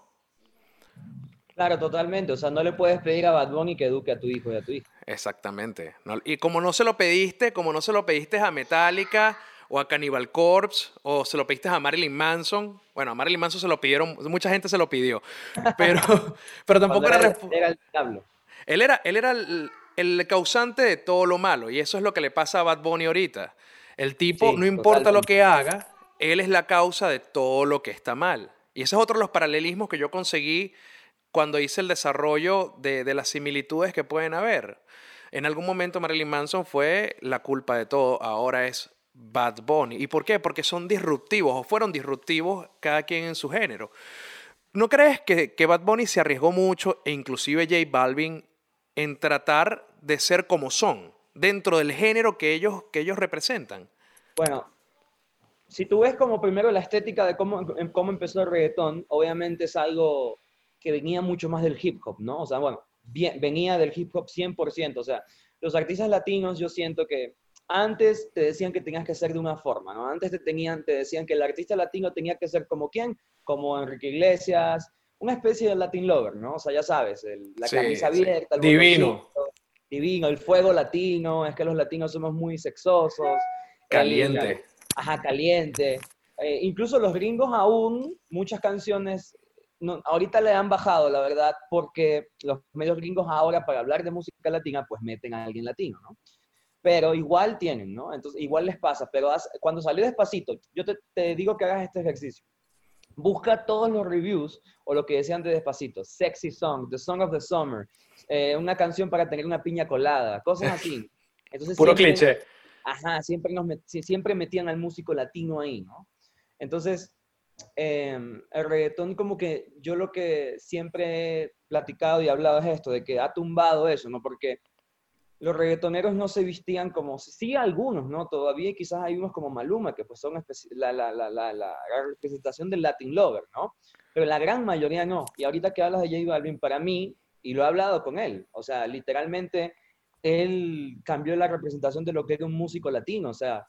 Claro, totalmente. O sea, no le puedes pedir a Bad Bunny que eduque a tu hijo y a tu hija. Exactamente. y como no se lo pediste, como no se lo pediste a Metallica o a Cannibal Corpse o se lo pediste a Marilyn Manson, bueno, a Marilyn Manson se lo pidieron, mucha gente se lo pidió, pero, pero tampoco era, era, el diablo. Él era, él era el, causante de todo lo malo y eso es lo que le pasa a Bad Bunny ahorita. El tipo, no importa lo que haga, él es la causa de todo lo que está mal. Y ese es otro de los paralelismos que yo conseguí cuando hice el desarrollo de, las similitudes que pueden haber. En algún momento Marilyn Manson fue la culpa de todo, ahora es Bad Bunny. ¿Y por qué? Porque son disruptivos o fueron disruptivos cada quien en su género. ¿No crees que, que Bad Bunny se arriesgó mucho e inclusive J Balvin en tratar de ser como son dentro del género que ellos, que ellos representan? Bueno, si tú ves como primero la estética de cómo, cómo empezó el reggaetón, obviamente es algo que venía mucho más del hip hop, ¿no? O sea, bueno, bien, venía del hip hop 100%. O sea, los artistas latinos yo siento que antes te decían que tenías que ser de una forma, ¿no? Antes te, tenían, te decían que el artista latino tenía que ser como quién, como Enrique Iglesias, una especie de Latin lover, ¿no? O sea, ya sabes, la camisa abierta, el divino. Divino, el fuego latino, es que los latinos somos muy sexosos. Caliente. ajá, caliente. Eh, incluso los gringos aún, muchas canciones ahorita le han bajado, la verdad, porque los medios gringos ahora para hablar de música latina, pues meten a alguien latino, ¿no? Pero igual tienen, ¿no? Entonces, igual les pasa. Pero cuando salió despacito, yo te, digo que hagas este ejercicio. Busca todos los reviews o lo que decían de despacito. Sexy Song, The Song of the Summer, eh, una canción para tener una piña colada, cosas así. Entonces, Puro cliché. Ajá, siempre, nos siempre metían al músico latino ahí, ¿no? Entonces, em, el reggaetón como que yo lo que siempre he platicado y hablado es esto, de que ha tumbado eso, ¿no? Porque los reggaetoneros no se vistían como, sí algunos, ¿no? Todavía quizás hay unos como Maluma, que pues son la, la, la, la, representación del Latin Lover, ¿no? Pero la gran mayoría no. Y ahorita que hablas de J Balvin, para mí, y lo he hablado con él, o sea, literalmente él cambió la representación de lo que era un músico latino, o sea,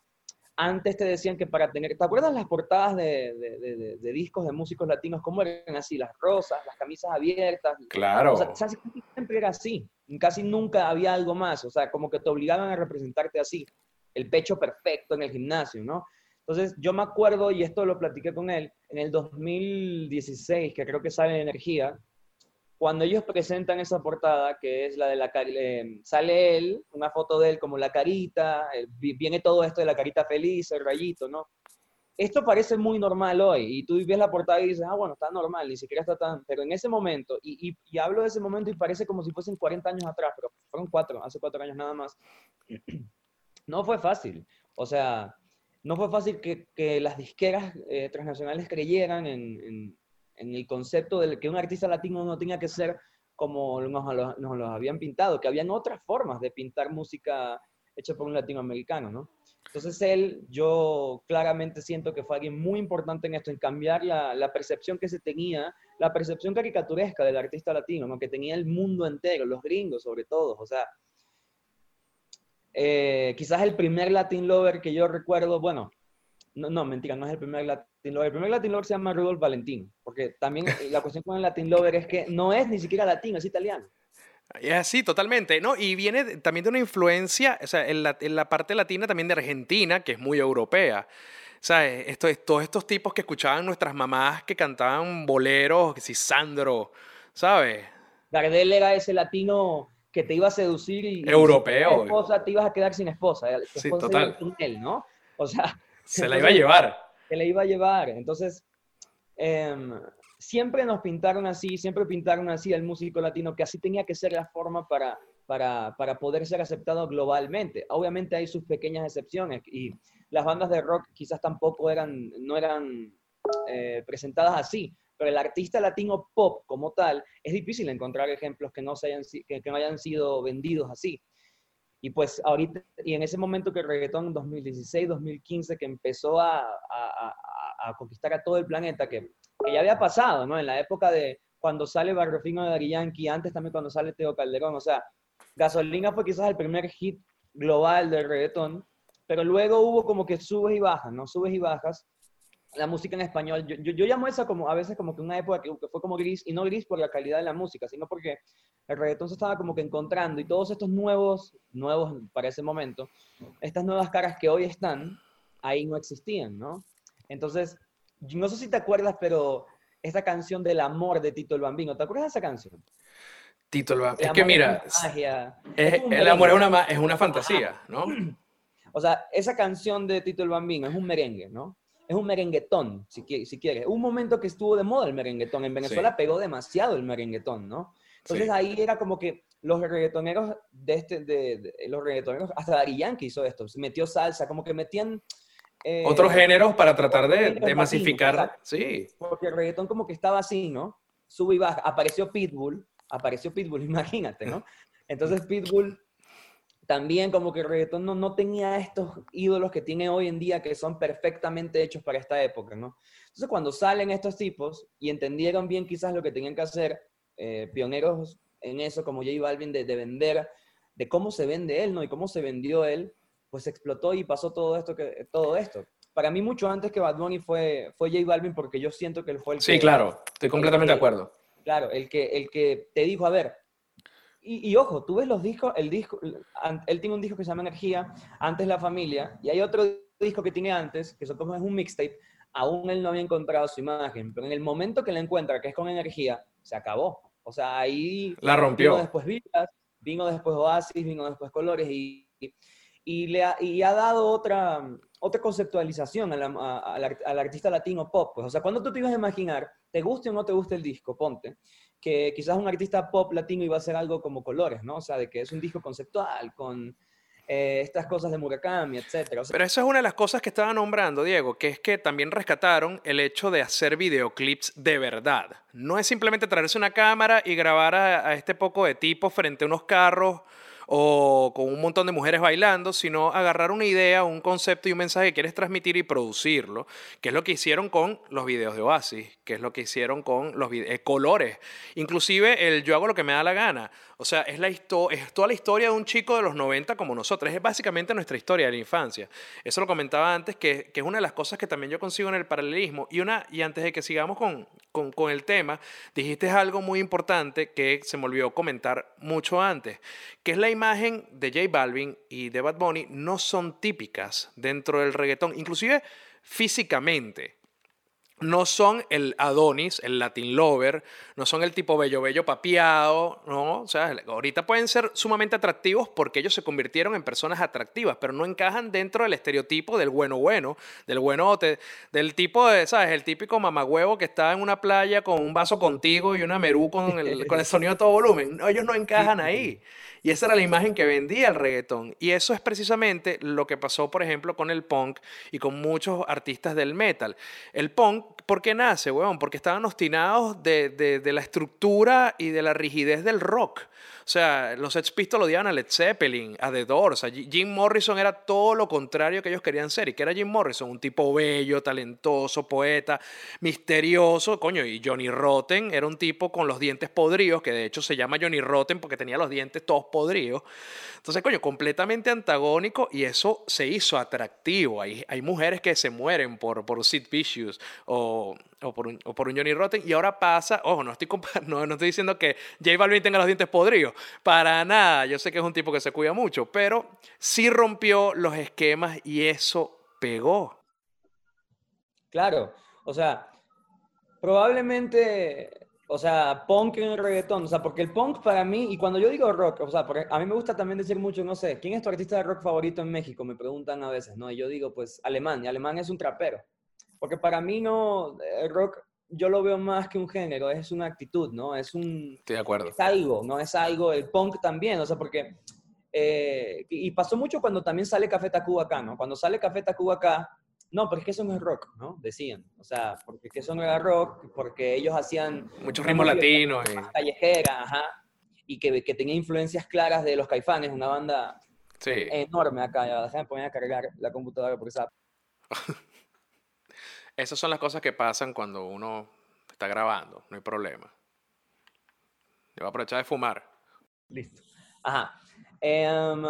antes te decían que para tener, ¿te acuerdas las portadas de, de, de, discos de músicos latinos? ¿Cómo eran así? Las rosas, las camisas abiertas. Claro. O sea, siempre era así. Casi nunca había algo más. O sea, como que te obligaban a representarte así. El pecho perfecto en el gimnasio, ¿no? Entonces, yo me acuerdo, y esto lo platiqué con él, en el 2016, que creo que sale Energía, cuando ellos presentan esa portada, que es la de la eh, sale él, una foto de él como la carita, eh, viene todo esto de la carita feliz, el rayito, ¿no? Esto parece muy normal hoy, y tú ves la portada y dices, ah, bueno, está normal, ni siquiera está tan, pero en ese momento, y, y, hablo de ese momento y parece como si fuesen 40 años atrás, pero fueron cuatro, hace cuatro años nada más, no fue fácil, o sea, no fue fácil que, que las disqueras eh, transnacionales creyeran en en el concepto de que un artista latino no tenía que ser como nos, nos lo habían pintado, que habían otras formas de pintar música hecha por un latinoamericano, ¿no? Entonces él, yo claramente siento que fue alguien muy importante en esto, en cambiar la, la percepción que se tenía, la percepción caricaturesca del artista latino, ¿no? que tenía el mundo entero, los gringos sobre todo, o sea, eh, quizás el primer Latin Lover que yo recuerdo, bueno, no, no, mentira, no es el primer Latin Lover. El primer Latin Lover se llama Rudolf Valentín, porque también la cuestión con el Latin Lover es que no es ni siquiera latino, es italiano. Es así, totalmente, ¿no? Y viene también de una influencia, o sea, en la, en la parte latina también de Argentina, que es muy europea. O sea, esto, todos estos tipos que escuchaban nuestras mamás que cantaban boleros, que si Sandro, ¿sabes? Gardel era ese latino que te iba a seducir y... Europeo. Y esposa te ibas a quedar sin esposa. sí, total. Él, ¿no? O sea, se la iba a llevar. Se la iba a llevar. Entonces, em, siempre nos pintaron así, siempre pintaron así al músico latino, que así tenía que ser la forma para, para, para, poder ser aceptado globalmente. Obviamente hay sus pequeñas excepciones y las bandas de rock quizás tampoco eran, no eran eh, presentadas así, pero el artista latino pop como tal, es difícil encontrar ejemplos que no, hayan sido vendidos así. Y pues ahorita, y en ese momento que el reggaetón 2016, 2015, que empezó a, a, conquistar a todo el planeta, que, que, ya había pasado, ¿no? En la época de cuando sale Barrio Fino de Dari Yankee, antes también cuando sale Teo Calderón, o sea, Gasolina fue quizás el primer hit global del reggaetón, pero luego hubo como que subes y bajas, ¿no? Subes y bajas. La música en español, yo, yo, yo llamo esa como a veces como que una época que, fue como gris, y no gris por la calidad de la música, sino porque el reggaetón se estaba como que encontrando y todos estos nuevos, nuevos para ese momento, estas nuevas caras que hoy están, ahí no existían, ¿no? Entonces, no sé si te acuerdas, pero esta canción del amor de Tito el Bambino, ¿te acuerdas de esa canción? Tito el Bambino. Es que mira, el amor es una, es una fantasía, ¿no? O sea, esa canción de Tito el Bambino es un merengue, ¿no? Es un merenguetón, si, si quieres. Un momento que estuvo de moda el merenguetón. En Venezuela pegó demasiado el merenguetón, ¿no? Entonces ahí era como que los reggaetoneros de este, de, los reggaetoneros, hasta Dari Yankee hizo esto, metió salsa, como que metían... Eh, Otros géneros para tratar de, de masificar, sí. Porque el reggaetón como que estaba así, ¿no? Sube y baja, apareció Pitbull, apareció Pitbull, imagínate, ¿no? Entonces Pitbull también como que el reggaetón no, no tenía estos ídolos que tiene hoy en día que son perfectamente hechos para esta época, ¿no? Entonces cuando salen estos tipos y entendieron bien quizás lo que tenían que hacer, eh, pioneros en eso, como J Balvin, de, vender, de cómo se vende él, ¿no? Y cómo se vendió él, pues explotó y pasó todo esto. Que, todo esto. Para mí, mucho antes que Bad Bunny fue, fue J Balvin, porque yo siento que él fue el sí, que... Sí, claro, estoy completamente de acuerdo. Claro, el que, el que te dijo, a ver, y, ojo, tú ves los discos, el disco, él tiene un disco que se llama Energía, antes La Familia, y hay otro disco que tiene antes, que son como es un mixtape, aún él no había encontrado su imagen, pero en el momento que la encuentra, que es con Energía, se acabó. O sea, ahí... La rompió. Vino después Vidas, vino después Oasis, vino después Colores y, y, le ha, y ha dado otra, otra conceptualización al artista latino pop. Pues. O sea, cuando tú te ibas a imaginar, te guste o no te guste el disco, ponte, que quizás un artista pop latino iba a ser algo como Colores, ¿no? O sea, de que es un disco conceptual, con eh, estas cosas de Murakami, etc. Pero eso es una de las cosas que estaba nombrando, Diego, que es que también rescataron el hecho de hacer videoclips de verdad. No es simplemente traerse una cámara y grabar a, a este poco de tipos frente a unos carros o con un montón de mujeres bailando, sino agarrar una idea, un concepto y un mensaje que quieres transmitir y producirlo, que es lo que hicieron con los videos de Oasis, que es lo que hicieron con los eh, colores, inclusive el yo hago lo que me da la gana. O sea, es, toda la historia de un chico de los 90 como nosotros. Es básicamente nuestra historia de la infancia. Eso lo comentaba antes, que, que es una de las cosas que también yo consigo en el paralelismo. Y, una, y antes de que sigamos con, con, el tema, dijiste algo muy importante que se me olvidó comentar mucho antes, que es la imagen de J Balvin y de Bad Bunny no son típicas dentro del reggaetón, inclusive físicamente no son el Adonis, el Latin Lover, no son el tipo bello bello papiado, ¿no? O sea, ahorita pueden ser sumamente atractivos porque ellos se convirtieron en personas atractivas, pero no encajan dentro del estereotipo del bueno bueno, del buenote, del tipo de, ¿sabes? El típico mamagüevo que está en una playa con un vaso contigo y una merú con el, con el sonido de todo volumen. ellos no encajan ahí. Y esa era la imagen que vendía el reggaetón. Y eso es precisamente lo que pasó, por ejemplo, con el punk y con muchos artistas del metal. El punk, ¿por qué nace, weón? Porque estaban obstinados de, de, de la estructura y de la rigidez del rock. O sea, los Sex Pistols odiaban a Led Zeppelin, a The Doors. Jim Morrison era todo lo contrario que ellos querían ser. ¿Y que era Jim Morrison? Un tipo bello, talentoso, poeta, misterioso. Coño, y Johnny Rotten era un tipo con los dientes podridos, que de hecho se llama Johnny Rotten porque tenía los dientes todos podridos. Entonces, coño, completamente antagónico y eso se hizo atractivo. Hay, hay mujeres que se mueren por, por Sid Vicious o o por, un, o por un Johnny Rotten. Y ahora pasa, ojo, no estoy, no, no estoy diciendo que J Balvin tenga los dientes podridos, para nada. Yo sé que es un tipo que se cuida mucho, pero sí rompió los esquemas y eso pegó. Claro, o sea, probablemente, o sea, punk en el reggaetón, o sea, porque el punk para mí, y cuando yo digo rock, o sea, porque a mí me gusta también decir mucho, no sé, ¿quién es tu artista de rock favorito en México? Me preguntan a veces, ¿no? Y yo digo, pues, alemán, y alemán es un trapero. Porque para mí no, el rock yo lo veo más que un género, es una actitud, ¿no? Es un... Estoy de acuerdo. Es algo, ¿no? Es algo, el punk también, o sea, porque... Eh, y pasó mucho cuando también sale Café Tacuba acá, ¿no? Cuando sale Café Tacuba acá, no, porque es que eso no es rock, ¿no? Decían. O sea, porque que eso no era rock, porque ellos hacían... Muchos ritmos latinos. Eh. Callejera, ajá. Y que, que, tenía influencias claras de los caifanes, una banda sí. enorme acá. Ya, déjame poner a cargar la computadora porque está... Esas son las cosas que pasan cuando uno está grabando, no hay problema. Yo voy a aprovechar de fumar. Listo. Ajá. Um,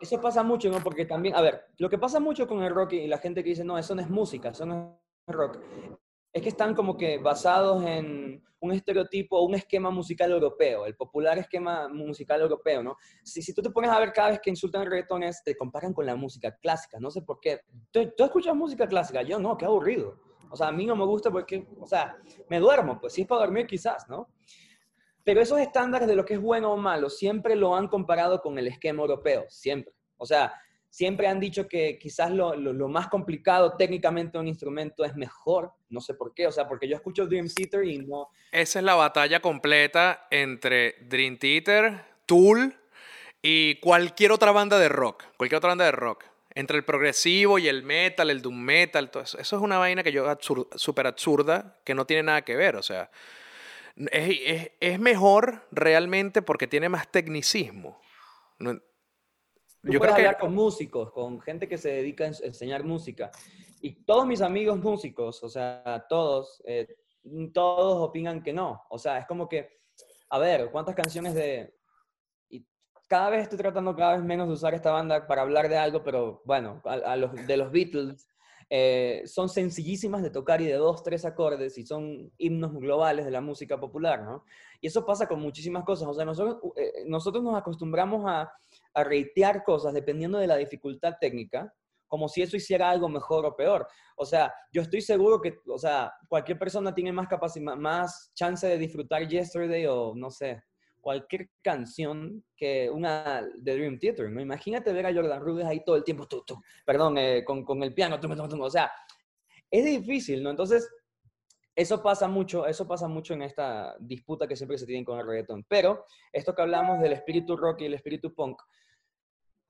eso pasa mucho, ¿no? Porque también, a ver, lo que pasa mucho con el rock y la gente que dice, no, eso no es música, eso no es rock, es que están como que basados en un estereotipo, un esquema musical europeo, el popular esquema musical europeo, ¿no? Si, tú te pones a ver cada vez que insultan reggaetones, te comparan con la música clásica, no sé por qué. ¿Tú, ¿Tú, escuchas música clásica? Yo no, qué aburrido. O sea, a mí no me gusta porque, o sea, me duermo, pues si es para dormir quizás, ¿no? Pero esos estándares de lo que es bueno o malo siempre lo han comparado con el esquema europeo, siempre. O sea, siempre han dicho que quizás lo, lo, más complicado técnicamente de un instrumento es mejor. No sé por qué, o sea, porque yo escucho Dream Theater y no... Esa es la batalla completa entre Dream Theater, Tool y cualquier otra banda de rock. Cualquier otra banda de rock. Entre el progresivo y el metal, el doom metal, todo eso. Eso es una vaina que yo súper absurda, que no tiene nada que ver, o sea... Es, es, es mejor realmente porque tiene más tecnicismo. Tú yo puedes creo hablar que... con músicos, con gente que se dedica a enseñar música. Y todos mis amigos músicos, o sea, todos, eh, todos opinan que no. O sea, es como que, a ver, ¿cuántas canciones de... Y cada vez estoy tratando cada vez menos de usar esta banda para hablar de algo, pero bueno, a, a los, de los Beatles, eh, son sencillísimas de tocar y de dos, tres acordes y son himnos globales de la música popular, ¿no? Y eso pasa con muchísimas cosas. O sea, nosotros, eh, nosotros nos acostumbramos a, a reitear cosas dependiendo de la dificultad técnica, como si eso hiciera algo mejor o peor. O sea, yo estoy seguro que, o sea, cualquier persona tiene más capacidad, más chance de disfrutar Yesterday o, no sé, cualquier canción que una de Dream Theater, ¿no? Imagínate ver a Jordan Rudess ahí todo el tiempo, tú, tú, perdón, eh, con, con, el piano, tú, o sea, es difícil, ¿no? Entonces, eso pasa mucho, eso pasa mucho en esta disputa que siempre se tiene con el reggaetón. Pero esto que hablamos del espíritu rock y el espíritu punk,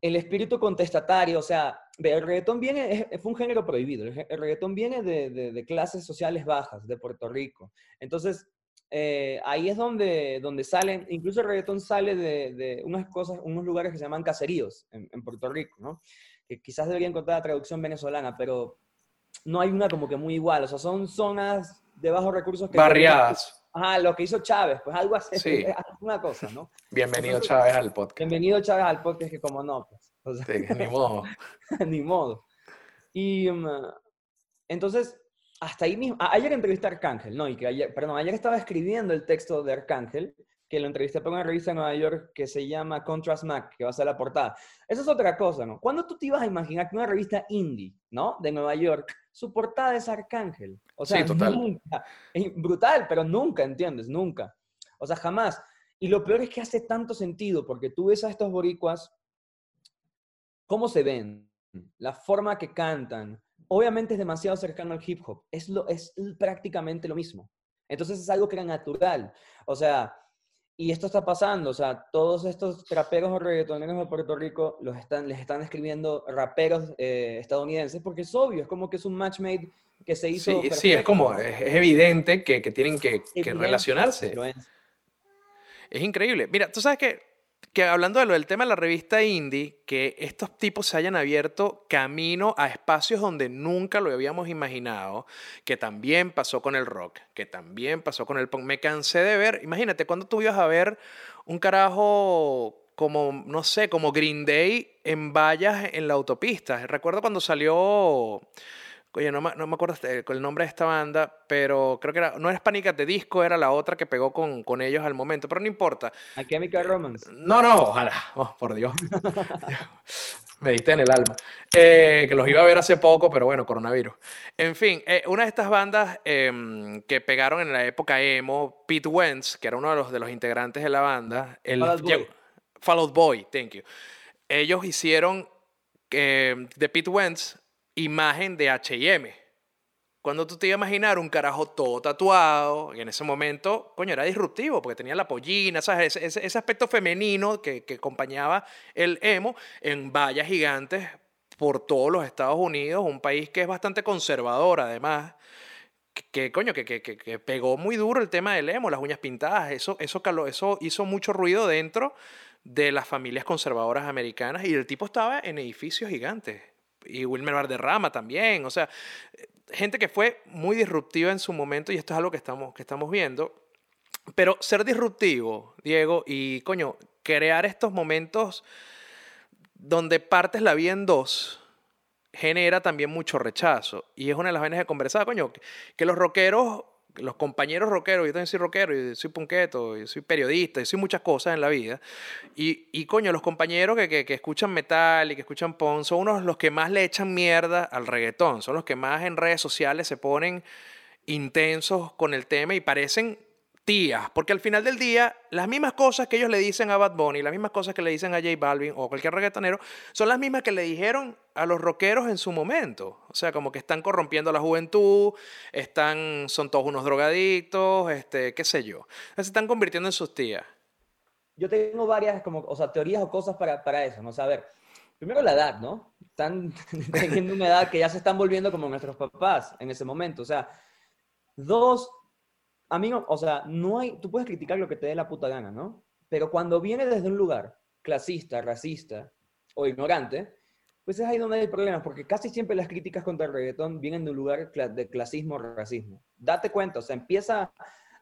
el espíritu contestatario, o sea, el reggaetón viene, fue un género prohibido, el, reggaetón viene de, de, clases sociales bajas de Puerto Rico. Entonces, eh, ahí es donde, donde salen, incluso el reggaetón sale de, de, unas cosas, unos lugares que se llaman caseríos en, en, Puerto Rico, ¿no? Que quizás debería encontrar la traducción venezolana, pero no hay una como que muy igual, o sea, son zonas de bajos recursos. Que Barriadas. Ajá, lo que hizo Chávez, pues algo así, sí. una cosa, ¿no? Bienvenido Chávez al podcast. Bienvenido Chávez al podcast, que como no, pues. sí, ni modo. ni modo. Y um, entonces, hasta ahí mismo, ayer entrevisté a Arcángel, no, y que ayer, perdón, ayer estaba escribiendo el texto de Arcángel, que lo entrevisté por una revista de Nueva York que se llama Contrast Mac, que va a ser la portada. Eso es otra cosa, ¿no? ¿Cuándo tú te ibas a imaginar que una revista indie, ¿no? De Nueva York, su portada es Arcángel. O sea, sí, total. nunca. Es brutal, pero nunca, ¿entiendes? Nunca. O sea, jamás. Y lo peor es que hace tanto sentido, porque tú ves a estos boricuas, cómo se ven, la forma que cantan. Obviamente es demasiado cercano al hip hop. Es, lo, es prácticamente lo mismo. Entonces es algo que era natural. O sea, y esto está pasando, o sea, todos estos traperos o reggaetoneros de Puerto Rico los están, les están escribiendo raperos eh, estadounidenses porque es obvio, es como que es un match made que se hizo. Sí, sí es como, es, evidente que, que tienen que, que relacionarse. Es. es increíble. Mira, tú sabes que que hablando de lo del tema de la revista indie, que estos tipos se hayan abierto camino a espacios donde nunca lo habíamos imaginado, que también pasó con el rock, que también pasó con el punk. Me cansé de ver, imagínate, cuando tú ibas a ver un carajo como, no sé, como Green Day en vallas en la autopista. Recuerdo cuando salió Oye, no me, no me acuerdo este, el nombre de esta banda, pero creo que era, no era Pánicas de Disco, era la otra que pegó con, con ellos al momento, pero no importa. ¿A Chemical Romance? No, no, ojalá, oh, por Dios. me diste en el alma. Eh, que los iba a ver hace poco, pero bueno, coronavirus. En fin, eh, una de estas bandas eh, que pegaron en la época emo, Pete Wentz, que era uno de los, de los integrantes de la banda, el Fall Boy, thank you. Ellos hicieron de Pete Wentz imagen de HM. Cuando tú te ibas a imaginar un carajo todo tatuado, y en ese momento, coño, era disruptivo, porque tenía la pollina, ¿sabes? Ese, aspecto femenino que, acompañaba el emo en vallas gigantes por todos los Estados Unidos, un país que es bastante conservador además, que, coño, que, que, que, pegó muy duro el tema del emo, las uñas pintadas, eso, caló, eso hizo mucho ruido dentro de las familias conservadoras americanas y el tipo estaba en edificios gigantes y Wilmer Valderrama también, o sea, gente que fue muy disruptiva en su momento y esto es algo que estamos, que estamos viendo. Pero ser disruptivo, Diego, y coño, crear estos momentos donde partes la vida en dos, genera también mucho rechazo. Y es una de las vainas de conversar, coño, que los rockeros los compañeros rockeros, yo también soy rockero, y soy punqueto, y soy periodista, y soy muchas cosas en la vida. Y, y coño, los compañeros que, que, que, escuchan metal y que escuchan punk son unos los que más le echan mierda al reggaetón, son los que más en redes sociales se ponen intensos con el tema y parecen tías, porque al final del día, las mismas cosas que ellos le dicen a Bad Bunny, las mismas cosas que le dicen a J Balvin o cualquier reggaetonero, son las mismas que le dijeron a los rockeros en su momento. O sea, como que están corrompiendo a la juventud, están, son todos unos drogadictos, este, qué sé yo. Se están convirtiendo en sus tías. Yo tengo varias como, o sea, teorías o cosas para, para eso, ¿no? O a ver, primero la edad, ¿no? Están teniendo una edad que ya se están volviendo como nuestros papás en ese momento. O sea, dos, amigo, o sea, no hay, tú puedes criticar lo que te dé la puta gana, ¿no? Pero cuando viene desde un lugar clasista, racista o ignorante, pues es ahí donde hay problemas, porque casi siempre las críticas contra el reggaetón vienen de un lugar de clasismo o racismo. Date cuenta, o sea, empieza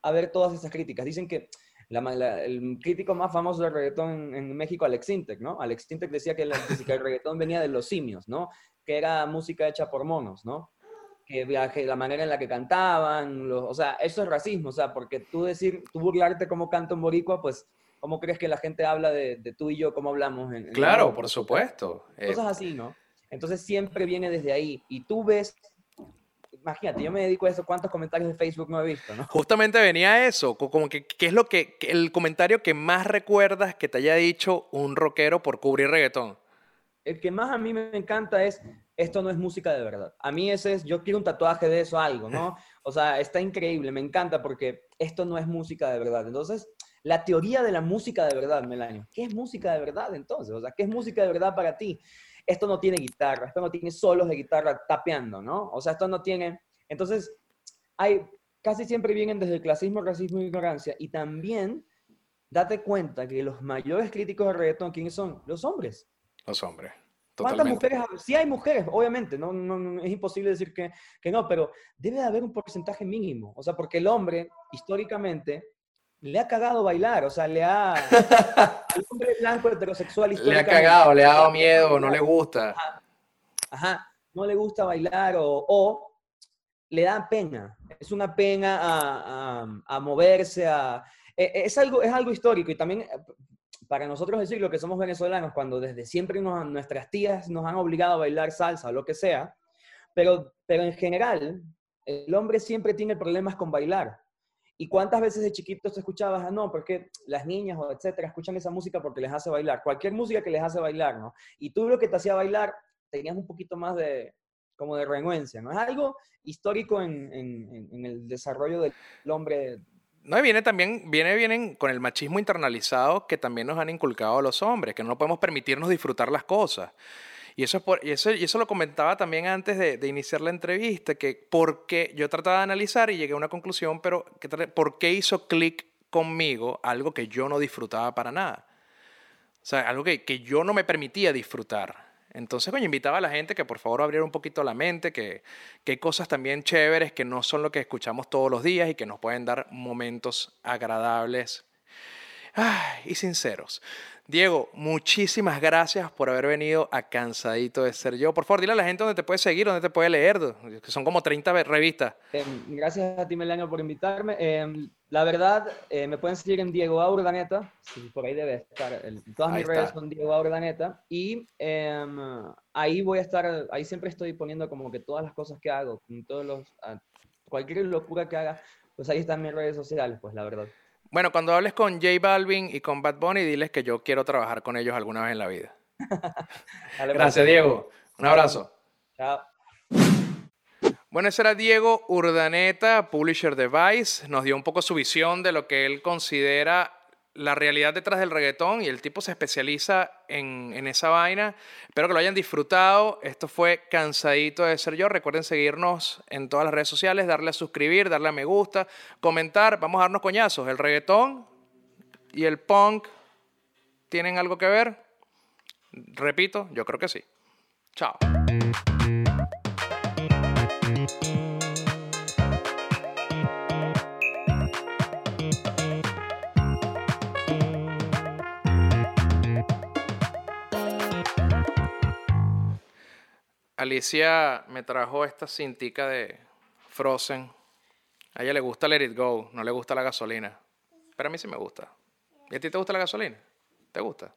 a ver todas esas críticas. Dicen que el crítico más famoso del reggaetón en, México, Alex Intec, ¿no? Alex Intec decía que, que el reggaetón venía de los simios, ¿no? Que era música hecha por monos, ¿no? Que la manera en la que cantaban, o sea, eso es racismo, o sea, porque tú decir, tú burlarte como canta un boricua, pues, ¿cómo crees que la gente habla de, de tú y yo, cómo hablamos? En, claro, por supuesto. Eh, Cosas así, ¿no? Entonces siempre viene desde ahí, y tú ves, imagínate, yo me dedico a eso, ¿cuántos comentarios de Facebook no he visto, no? Justamente venía eso, como que, ¿qué es lo que, el comentario que más recuerdas que te haya dicho un rockero por cubrir reggaetón? El que más a mí me encanta es, esto no es música de verdad. A mí ese es, yo quiero un tatuaje de eso, algo, ¿no? O sea, está increíble, me encanta porque esto no es música de verdad. Entonces, la teoría de la música de verdad, Melanio. ¿Qué es música de verdad entonces? O sea, ¿qué es música de verdad para ti? Esto no tiene guitarra, esto no tiene solos de guitarra tapeando, ¿no? O sea, esto no tiene... Entonces, hay, casi siempre vienen desde el clasismo, racismo e ignorancia. Y también, date cuenta que los mayores críticos de reggaetón, ¿quiénes son? Los hombres. Los hombres. ¿Cuántas mujeres? Sí hay mujeres, obviamente, no, no, es imposible decir que, que, no, pero debe de haber un porcentaje mínimo. O sea, porque el hombre, históricamente, le ha cagado bailar, o sea, le ha... al hombre blanco heterosexual Le ha cagado, le ha dado miedo, no le gusta. Ajá, no le gusta bailar o, o, le da pena. Es una pena a, a, a moverse, a... E, e, es algo, es algo histórico y también para nosotros decir lo que somos venezolanos, cuando desde siempre nuestras tías nos han obligado a bailar salsa o lo que sea, pero, pero en general, el hombre siempre tiene problemas con bailar. ¿Y cuántas veces de chiquitos te escuchabas, ah, no, porque las niñas o etcétera escuchan esa música porque les hace bailar? Cualquier música que les hace bailar, ¿no? Y tú lo que te hacía bailar, tenías un poquito más de, como de renuencia, ¿no? Es algo histórico en, en, en el desarrollo del hombre no, y viene también, viene, vienen con el machismo internalizado que también nos han inculcado los hombres, que no podemos permitirnos disfrutar las cosas. Y eso, es por, y eso, y eso lo comentaba también antes de, de, iniciar la entrevista, que porque yo trataba de analizar y llegué a una conclusión, pero ¿por qué hizo clic conmigo algo que yo no disfrutaba para nada? O sea, algo que, que yo no me permitía disfrutar. Entonces, coño, invitaba a la gente que por favor abriera un poquito la mente, que, que hay cosas también chéveres que no son lo que escuchamos todos los días y que nos pueden dar momentos agradables y sinceros. Diego, muchísimas gracias por haber venido a Cansadito de Ser Yo. Por favor, dile a la gente dónde te puede seguir, dónde te puede leer, que son como 30 revistas. Em, gracias a ti, Melania, por invitarme. Em, la verdad, eh, me pueden seguir en Diego Aurdaneta, sí, por ahí debe estar. todas mis redes son Diego Aurdaneta. Y em, ahí voy a estar, ahí siempre estoy poniendo como que todas las cosas que hago, todos los, cualquier locura que haga, pues ahí están mis redes sociales, pues la verdad. Bueno, cuando hables con J Balvin y con Bad Bunny, diles que yo quiero trabajar con ellos alguna vez en la vida. Pues. Gracias, Diego. Un abrazo. Chao. Bueno, ese era Diego Urdaneta, publisher de Vice. Nos dio un poco su visión de lo que él considera la realidad detrás del reggaetón y el tipo se especializa en, en, esa vaina. Espero que lo hayan disfrutado. Esto fue Cansadito de Ser Yo. Recuerden seguirnos en todas las redes sociales, darle a suscribir, darle a me gusta, comentar. Vamos a darnos coñazos. ¿El reggaetón y el punk tienen algo que ver? Repito, yo creo que sí. Chao. Alicia me trajo esta cintica de Frozen. A ella le gusta Let It Go, no le gusta la gasolina. Pero a mí sí me gusta. ¿Y a ti te gusta la gasolina? ¿Te gusta?